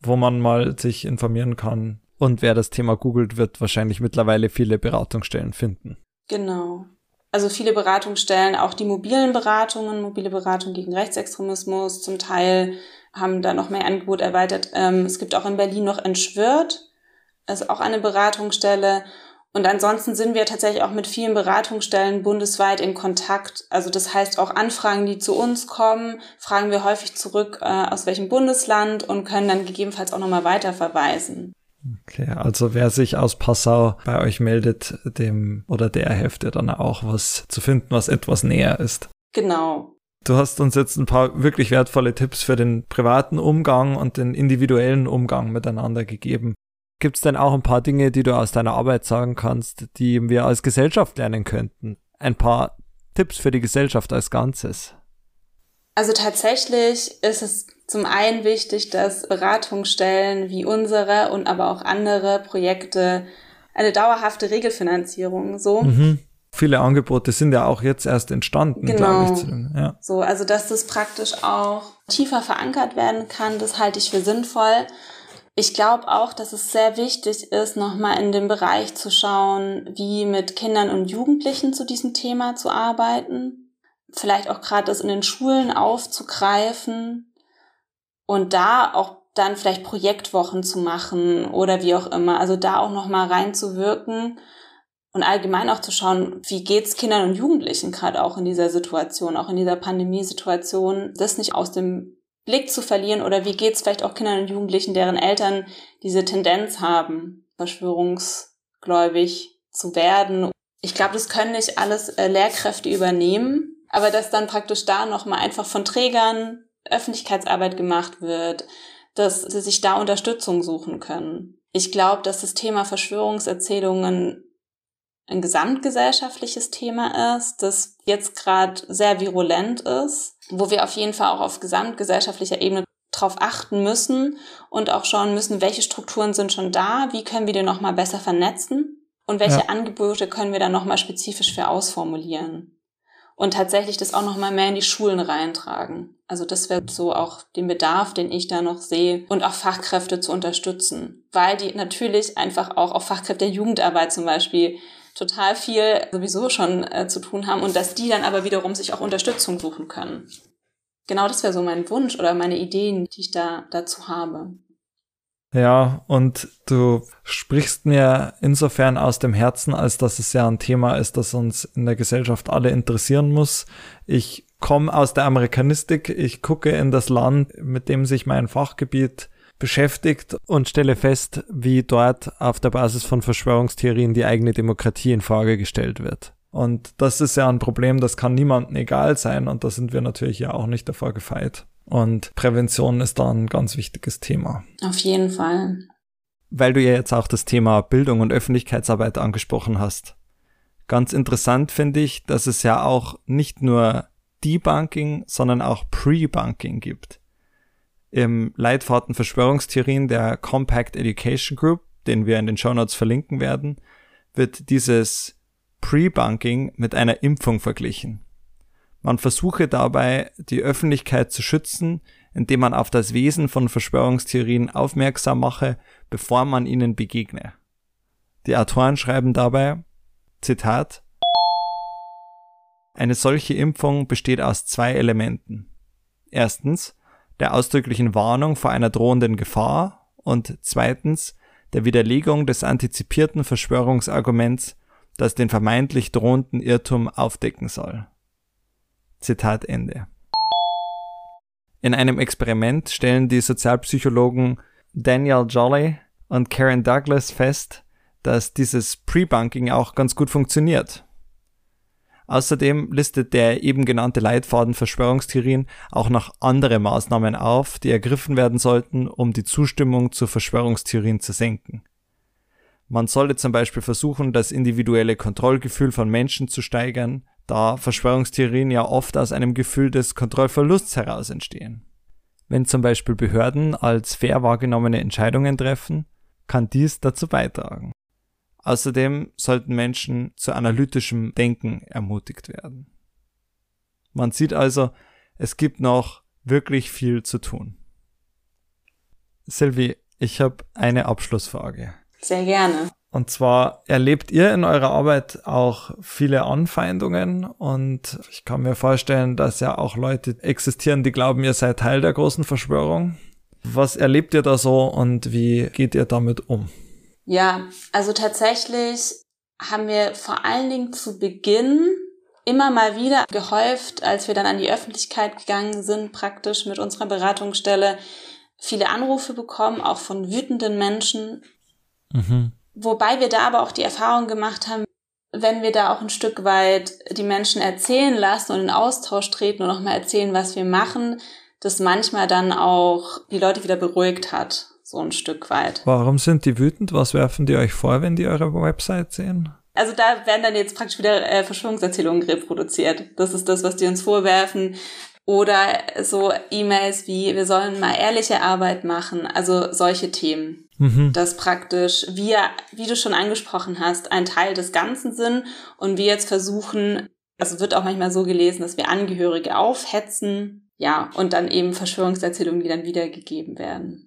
Wo man mal sich informieren kann. Und wer das Thema googelt, wird wahrscheinlich mittlerweile viele Beratungsstellen finden. Genau. Also viele Beratungsstellen, auch die mobilen Beratungen, mobile Beratung gegen Rechtsextremismus, zum Teil haben da noch mehr Angebot erweitert. Ähm, es gibt auch in Berlin noch Entschwört, also auch eine Beratungsstelle. Und ansonsten sind wir tatsächlich auch mit vielen Beratungsstellen bundesweit in Kontakt. Also das heißt auch Anfragen, die zu uns kommen, fragen wir häufig zurück, äh, aus welchem Bundesland und können dann gegebenenfalls auch nochmal weiterverweisen. Okay, also wer sich aus Passau bei euch meldet, dem oder der hilft dir dann auch was zu finden, was etwas näher ist. Genau. Du hast uns jetzt ein paar wirklich wertvolle Tipps für den privaten Umgang und den individuellen Umgang miteinander gegeben. Gibt es denn auch ein paar Dinge, die du aus deiner Arbeit sagen kannst, die wir als Gesellschaft lernen könnten? Ein paar Tipps für die Gesellschaft als Ganzes? Also tatsächlich ist es zum einen wichtig, dass Beratungsstellen wie unsere und aber auch andere Projekte eine dauerhafte Regelfinanzierung so. Mhm. Viele Angebote sind ja auch jetzt erst entstanden, genau. glaube ich. Ja. So, also dass das praktisch auch tiefer verankert werden kann, das halte ich für sinnvoll. Ich glaube auch, dass es sehr wichtig ist, nochmal in dem Bereich zu schauen, wie mit Kindern und Jugendlichen zu diesem Thema zu arbeiten. Vielleicht auch gerade das in den Schulen aufzugreifen und da auch dann vielleicht Projektwochen zu machen oder wie auch immer. Also da auch nochmal reinzuwirken und allgemein auch zu schauen, wie geht's Kindern und Jugendlichen gerade auch in dieser Situation, auch in dieser Pandemiesituation, das nicht aus dem Blick zu verlieren oder wie geht's vielleicht auch Kindern und Jugendlichen, deren Eltern diese Tendenz haben, verschwörungsgläubig zu werden. Ich glaube, das können nicht alles äh, Lehrkräfte übernehmen, aber dass dann praktisch da nochmal einfach von Trägern Öffentlichkeitsarbeit gemacht wird, dass sie sich da Unterstützung suchen können. Ich glaube, dass das Thema Verschwörungserzählungen ein gesamtgesellschaftliches Thema ist, das jetzt gerade sehr virulent ist wo wir auf jeden Fall auch auf gesamtgesellschaftlicher Ebene drauf achten müssen und auch schauen müssen, welche Strukturen sind schon da, wie können wir die nochmal besser vernetzen und welche ja. Angebote können wir dann nochmal spezifisch für ausformulieren. Und tatsächlich das auch nochmal mehr in die Schulen reintragen. Also das wäre so auch den Bedarf, den ich da noch sehe und auch Fachkräfte zu unterstützen, weil die natürlich einfach auch auf Fachkräfte der Jugendarbeit zum Beispiel total viel sowieso schon äh, zu tun haben und dass die dann aber wiederum sich auch Unterstützung suchen können. Genau das wäre so mein Wunsch oder meine Ideen, die ich da dazu habe. Ja, und du sprichst mir insofern aus dem Herzen, als dass es ja ein Thema ist, das uns in der Gesellschaft alle interessieren muss. Ich komme aus der Amerikanistik, ich gucke in das Land, mit dem sich mein Fachgebiet beschäftigt und stelle fest, wie dort auf der Basis von Verschwörungstheorien die eigene Demokratie in Frage gestellt wird. Und das ist ja ein Problem, das kann niemandem egal sein und da sind wir natürlich ja auch nicht davor gefeit. Und Prävention ist da ein ganz wichtiges Thema. Auf jeden Fall. Weil du ja jetzt auch das Thema Bildung und Öffentlichkeitsarbeit angesprochen hast. Ganz interessant finde ich, dass es ja auch nicht nur Debunking, sondern auch Pre-Bunking gibt. Im Leitfaden Verschwörungstheorien der Compact Education Group, den wir in den Show Notes verlinken werden, wird dieses Pre-Bunking mit einer Impfung verglichen. Man versuche dabei, die Öffentlichkeit zu schützen, indem man auf das Wesen von Verschwörungstheorien aufmerksam mache, bevor man ihnen begegne. Die Autoren schreiben dabei, Zitat, eine solche Impfung besteht aus zwei Elementen. Erstens der ausdrücklichen Warnung vor einer drohenden Gefahr und zweitens der Widerlegung des antizipierten Verschwörungsarguments, das den vermeintlich drohenden Irrtum aufdecken soll. Zitat Ende. In einem Experiment stellen die Sozialpsychologen Daniel Jolly und Karen Douglas fest, dass dieses Pre-Bunking auch ganz gut funktioniert. Außerdem listet der eben genannte Leitfaden Verschwörungstheorien auch noch andere Maßnahmen auf, die ergriffen werden sollten, um die Zustimmung zu Verschwörungstheorien zu senken. Man sollte zum Beispiel versuchen, das individuelle Kontrollgefühl von Menschen zu steigern, da Verschwörungstheorien ja oft aus einem Gefühl des Kontrollverlusts heraus entstehen. Wenn zum Beispiel Behörden als fair wahrgenommene Entscheidungen treffen, kann dies dazu beitragen. Außerdem sollten Menschen zu analytischem Denken ermutigt werden. Man sieht also, es gibt noch wirklich viel zu tun. Sylvie, ich habe eine Abschlussfrage. Sehr gerne. Und zwar erlebt ihr in eurer Arbeit auch viele Anfeindungen und ich kann mir vorstellen, dass ja auch Leute existieren, die glauben, ihr seid Teil der großen Verschwörung. Was erlebt ihr da so und wie geht ihr damit um? Ja, also tatsächlich haben wir vor allen Dingen zu Beginn immer mal wieder gehäuft, als wir dann an die Öffentlichkeit gegangen sind, praktisch mit unserer Beratungsstelle, viele Anrufe bekommen, auch von wütenden Menschen. Mhm. Wobei wir da aber auch die Erfahrung gemacht haben, wenn wir da auch ein Stück weit die Menschen erzählen lassen und in Austausch treten und nochmal erzählen, was wir machen, das manchmal dann auch die Leute wieder beruhigt hat so ein Stück weit. Warum sind die wütend? Was werfen die euch vor, wenn die eure Website sehen? Also da werden dann jetzt praktisch wieder äh, Verschwörungserzählungen reproduziert. Das ist das, was die uns vorwerfen. Oder so E-Mails wie, wir sollen mal ehrliche Arbeit machen. Also solche Themen. Mhm. Dass praktisch wir, wie du schon angesprochen hast, ein Teil des Ganzen sind und wir jetzt versuchen, also wird auch manchmal so gelesen, dass wir Angehörige aufhetzen. Ja, und dann eben Verschwörungserzählungen, die dann wiedergegeben werden.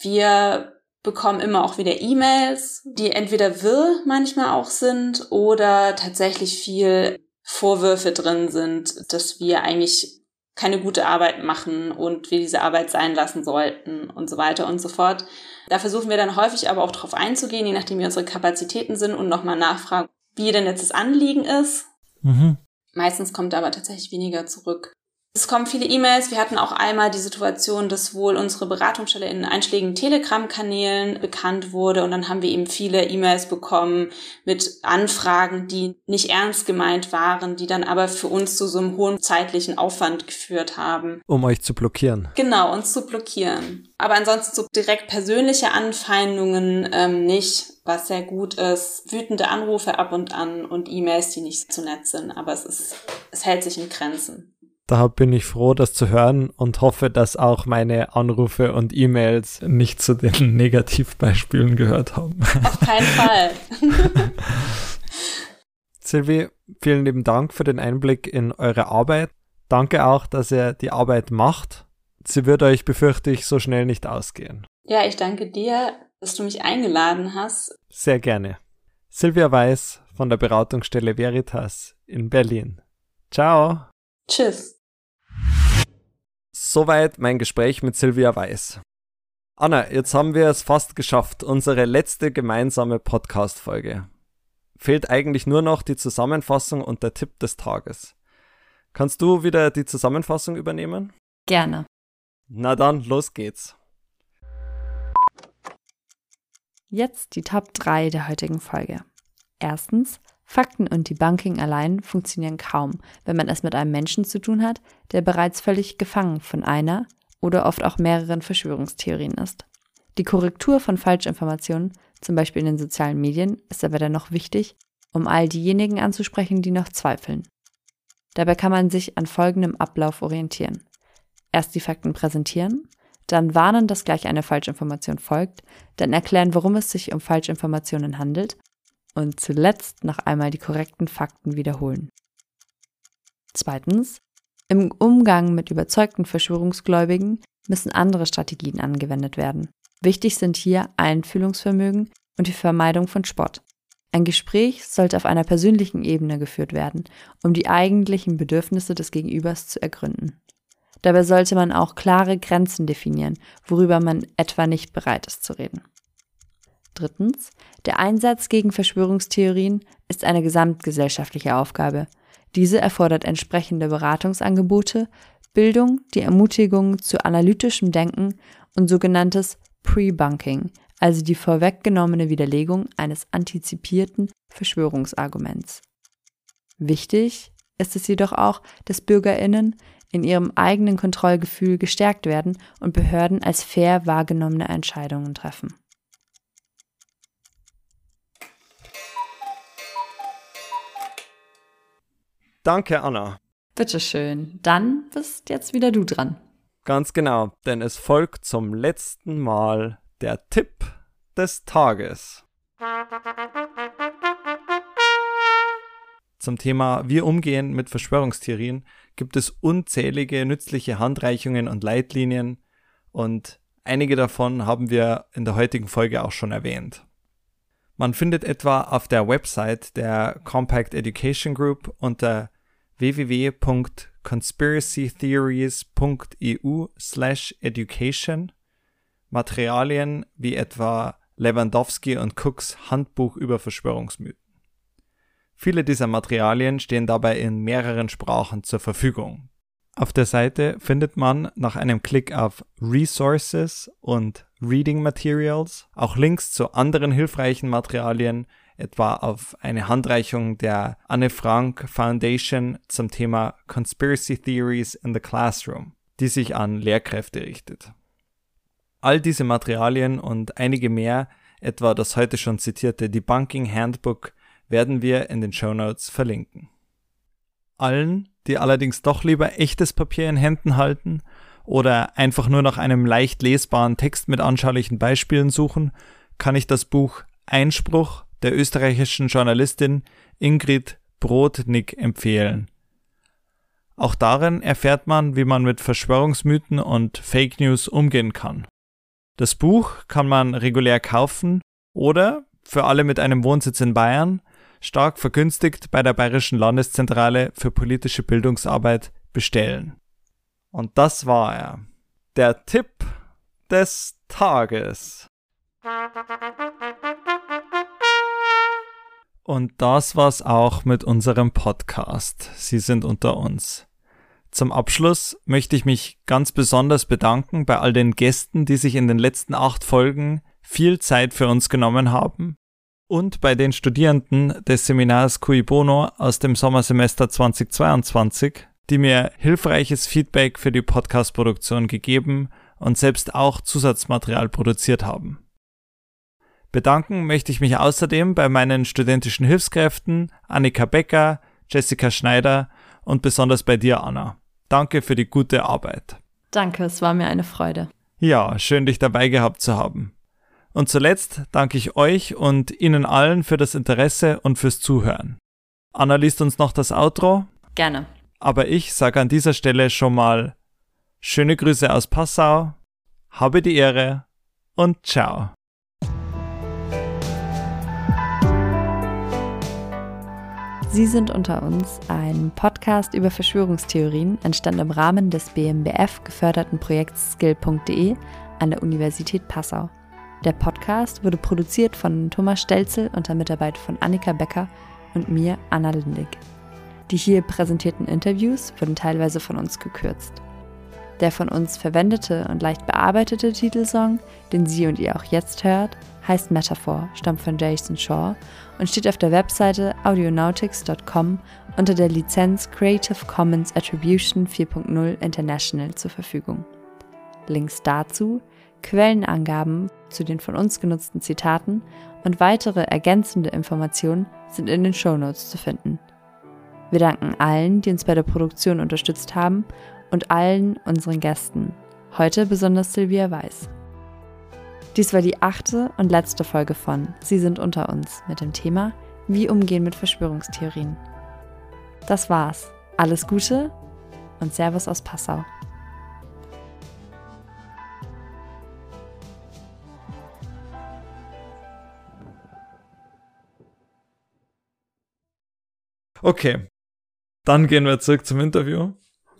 Wir bekommen immer auch wieder E-Mails, die entweder wirr manchmal auch sind oder tatsächlich viel Vorwürfe drin sind, dass wir eigentlich keine gute Arbeit machen und wir diese Arbeit sein lassen sollten und so weiter und so fort. Da versuchen wir dann häufig aber auch darauf einzugehen, je nachdem wie unsere Kapazitäten sind und nochmal nachfragen, wie denn jetzt das Anliegen ist. Mhm. Meistens kommt aber tatsächlich weniger zurück. Es kommen viele E-Mails. Wir hatten auch einmal die Situation, dass wohl unsere Beratungsstelle in einschlägigen Telegram-Kanälen bekannt wurde und dann haben wir eben viele E-Mails bekommen mit Anfragen, die nicht ernst gemeint waren, die dann aber für uns zu so einem hohen zeitlichen Aufwand geführt haben. Um euch zu blockieren. Genau, uns zu blockieren. Aber ansonsten so direkt persönliche Anfeindungen ähm, nicht, was sehr gut ist. Wütende Anrufe ab und an und E-Mails, die nicht so nett sind, aber es ist, es hält sich in Grenzen. Da bin ich froh, das zu hören und hoffe, dass auch meine Anrufe und E-Mails nicht zu den Negativbeispielen gehört haben. Auf keinen Fall. Silvi, vielen lieben Dank für den Einblick in eure Arbeit. Danke auch, dass ihr die Arbeit macht. Sie wird euch, befürchte ich, so schnell nicht ausgehen. Ja, ich danke dir, dass du mich eingeladen hast. Sehr gerne. Silvia Weiß von der Beratungsstelle Veritas in Berlin. Ciao. Tschüss. Soweit mein Gespräch mit Silvia Weiß. Anna, jetzt haben wir es fast geschafft, unsere letzte gemeinsame Podcast-Folge. Fehlt eigentlich nur noch die Zusammenfassung und der Tipp des Tages. Kannst du wieder die Zusammenfassung übernehmen? Gerne. Na dann, los geht's. Jetzt die Top 3 der heutigen Folge. Erstens, Fakten und Debunking allein funktionieren kaum, wenn man es mit einem Menschen zu tun hat, der bereits völlig gefangen von einer oder oft auch mehreren Verschwörungstheorien ist. Die Korrektur von Falschinformationen, zum Beispiel in den sozialen Medien, ist aber dennoch wichtig, um all diejenigen anzusprechen, die noch zweifeln. Dabei kann man sich an folgendem Ablauf orientieren. Erst die Fakten präsentieren, dann warnen, dass gleich eine Falschinformation folgt, dann erklären, worum es sich um Falschinformationen handelt und zuletzt noch einmal die korrekten Fakten wiederholen. Zweitens, im Umgang mit überzeugten Verschwörungsgläubigen müssen andere Strategien angewendet werden. Wichtig sind hier Einfühlungsvermögen und die Vermeidung von Spott. Ein Gespräch sollte auf einer persönlichen Ebene geführt werden, um die eigentlichen Bedürfnisse des Gegenübers zu ergründen. Dabei sollte man auch klare Grenzen definieren, worüber man etwa nicht bereit ist zu reden. Drittens, der Einsatz gegen Verschwörungstheorien ist eine gesamtgesellschaftliche Aufgabe. Diese erfordert entsprechende Beratungsangebote, Bildung, die Ermutigung zu analytischem Denken und sogenanntes Pre-Bunking, also die vorweggenommene Widerlegung eines antizipierten Verschwörungsarguments. Wichtig ist es jedoch auch, dass Bürgerinnen in ihrem eigenen Kontrollgefühl gestärkt werden und Behörden als fair wahrgenommene Entscheidungen treffen. Danke, Anna. Bitteschön. Dann bist jetzt wieder du dran. Ganz genau, denn es folgt zum letzten Mal der Tipp des Tages. Zum Thema Wir umgehen mit Verschwörungstheorien gibt es unzählige nützliche Handreichungen und Leitlinien und einige davon haben wir in der heutigen Folge auch schon erwähnt. Man findet etwa auf der Website der Compact Education Group unter www.conspiracytheories.eu/education Materialien wie etwa Lewandowski und Cooks Handbuch über Verschwörungsmythen. Viele dieser Materialien stehen dabei in mehreren Sprachen zur Verfügung. Auf der Seite findet man nach einem Klick auf Resources und Reading Materials auch Links zu anderen hilfreichen Materialien, etwa auf eine Handreichung der Anne Frank Foundation zum Thema Conspiracy Theories in the Classroom, die sich an Lehrkräfte richtet. All diese Materialien und einige mehr, etwa das heute schon zitierte Debunking Handbook werden wir in den Show Notes verlinken. Allen, die allerdings doch lieber echtes Papier in Händen halten oder einfach nur nach einem leicht lesbaren Text mit anschaulichen Beispielen suchen, kann ich das Buch Einspruch der österreichischen Journalistin Ingrid Brodnik empfehlen. Auch darin erfährt man, wie man mit Verschwörungsmythen und Fake News umgehen kann. Das Buch kann man regulär kaufen oder, für alle mit einem Wohnsitz in Bayern, stark vergünstigt bei der Bayerischen Landeszentrale für politische Bildungsarbeit bestellen. Und das war er. Der Tipp des Tages. Und das war's auch mit unserem Podcast. Sie sind unter uns. Zum Abschluss möchte ich mich ganz besonders bedanken bei all den Gästen, die sich in den letzten acht Folgen viel Zeit für uns genommen haben und bei den Studierenden des Seminars Cui Bono aus dem Sommersemester 2022, die mir hilfreiches Feedback für die Podcast-Produktion gegeben und selbst auch Zusatzmaterial produziert haben. Bedanken möchte ich mich außerdem bei meinen studentischen Hilfskräften Annika Becker, Jessica Schneider und besonders bei dir, Anna. Danke für die gute Arbeit. Danke, es war mir eine Freude. Ja, schön dich dabei gehabt zu haben. Und zuletzt danke ich euch und Ihnen allen für das Interesse und fürs Zuhören. Anna liest uns noch das Outro. Gerne. Aber ich sage an dieser Stelle schon mal schöne Grüße aus Passau, habe die Ehre und ciao. Sie sind unter uns, ein Podcast über Verschwörungstheorien, entstand im Rahmen des BMBF geförderten Projekts skill.de an der Universität Passau. Der Podcast wurde produziert von Thomas Stelzel unter Mitarbeit von Annika Becker und mir, Anna Lindig. Die hier präsentierten Interviews wurden teilweise von uns gekürzt. Der von uns verwendete und leicht bearbeitete Titelsong, den Sie und ihr auch jetzt hört, heißt Metaphor, stammt von Jason Shaw und steht auf der Webseite audionautics.com unter der Lizenz Creative Commons Attribution 4.0 International zur Verfügung. Links dazu, Quellenangaben zu den von uns genutzten Zitaten und weitere ergänzende Informationen sind in den Shownotes zu finden. Wir danken allen, die uns bei der Produktion unterstützt haben und allen unseren Gästen, heute besonders Silvia Weiß. Dies war die achte und letzte Folge von Sie sind unter uns mit dem Thema Wie umgehen mit Verschwörungstheorien. Das war's. Alles Gute und Servus aus Passau. Okay, dann gehen wir zurück zum Interview.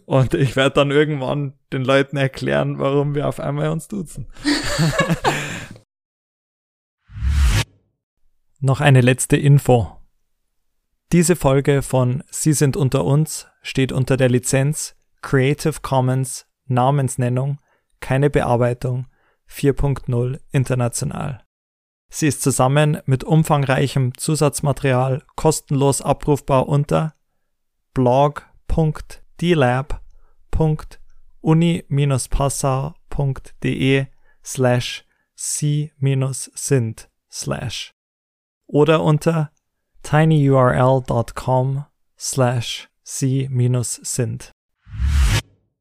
Und ich werde dann irgendwann den Leuten erklären, warum wir auf einmal uns duzen. Noch eine letzte Info. Diese Folge von Sie sind unter uns steht unter der Lizenz Creative Commons Namensnennung, keine Bearbeitung 4.0 international. Sie ist zusammen mit umfangreichem Zusatzmaterial kostenlos abrufbar unter blog.dlab.uni-passau.de slash c-sind slash oder unter tinyurl.com slash c-sind.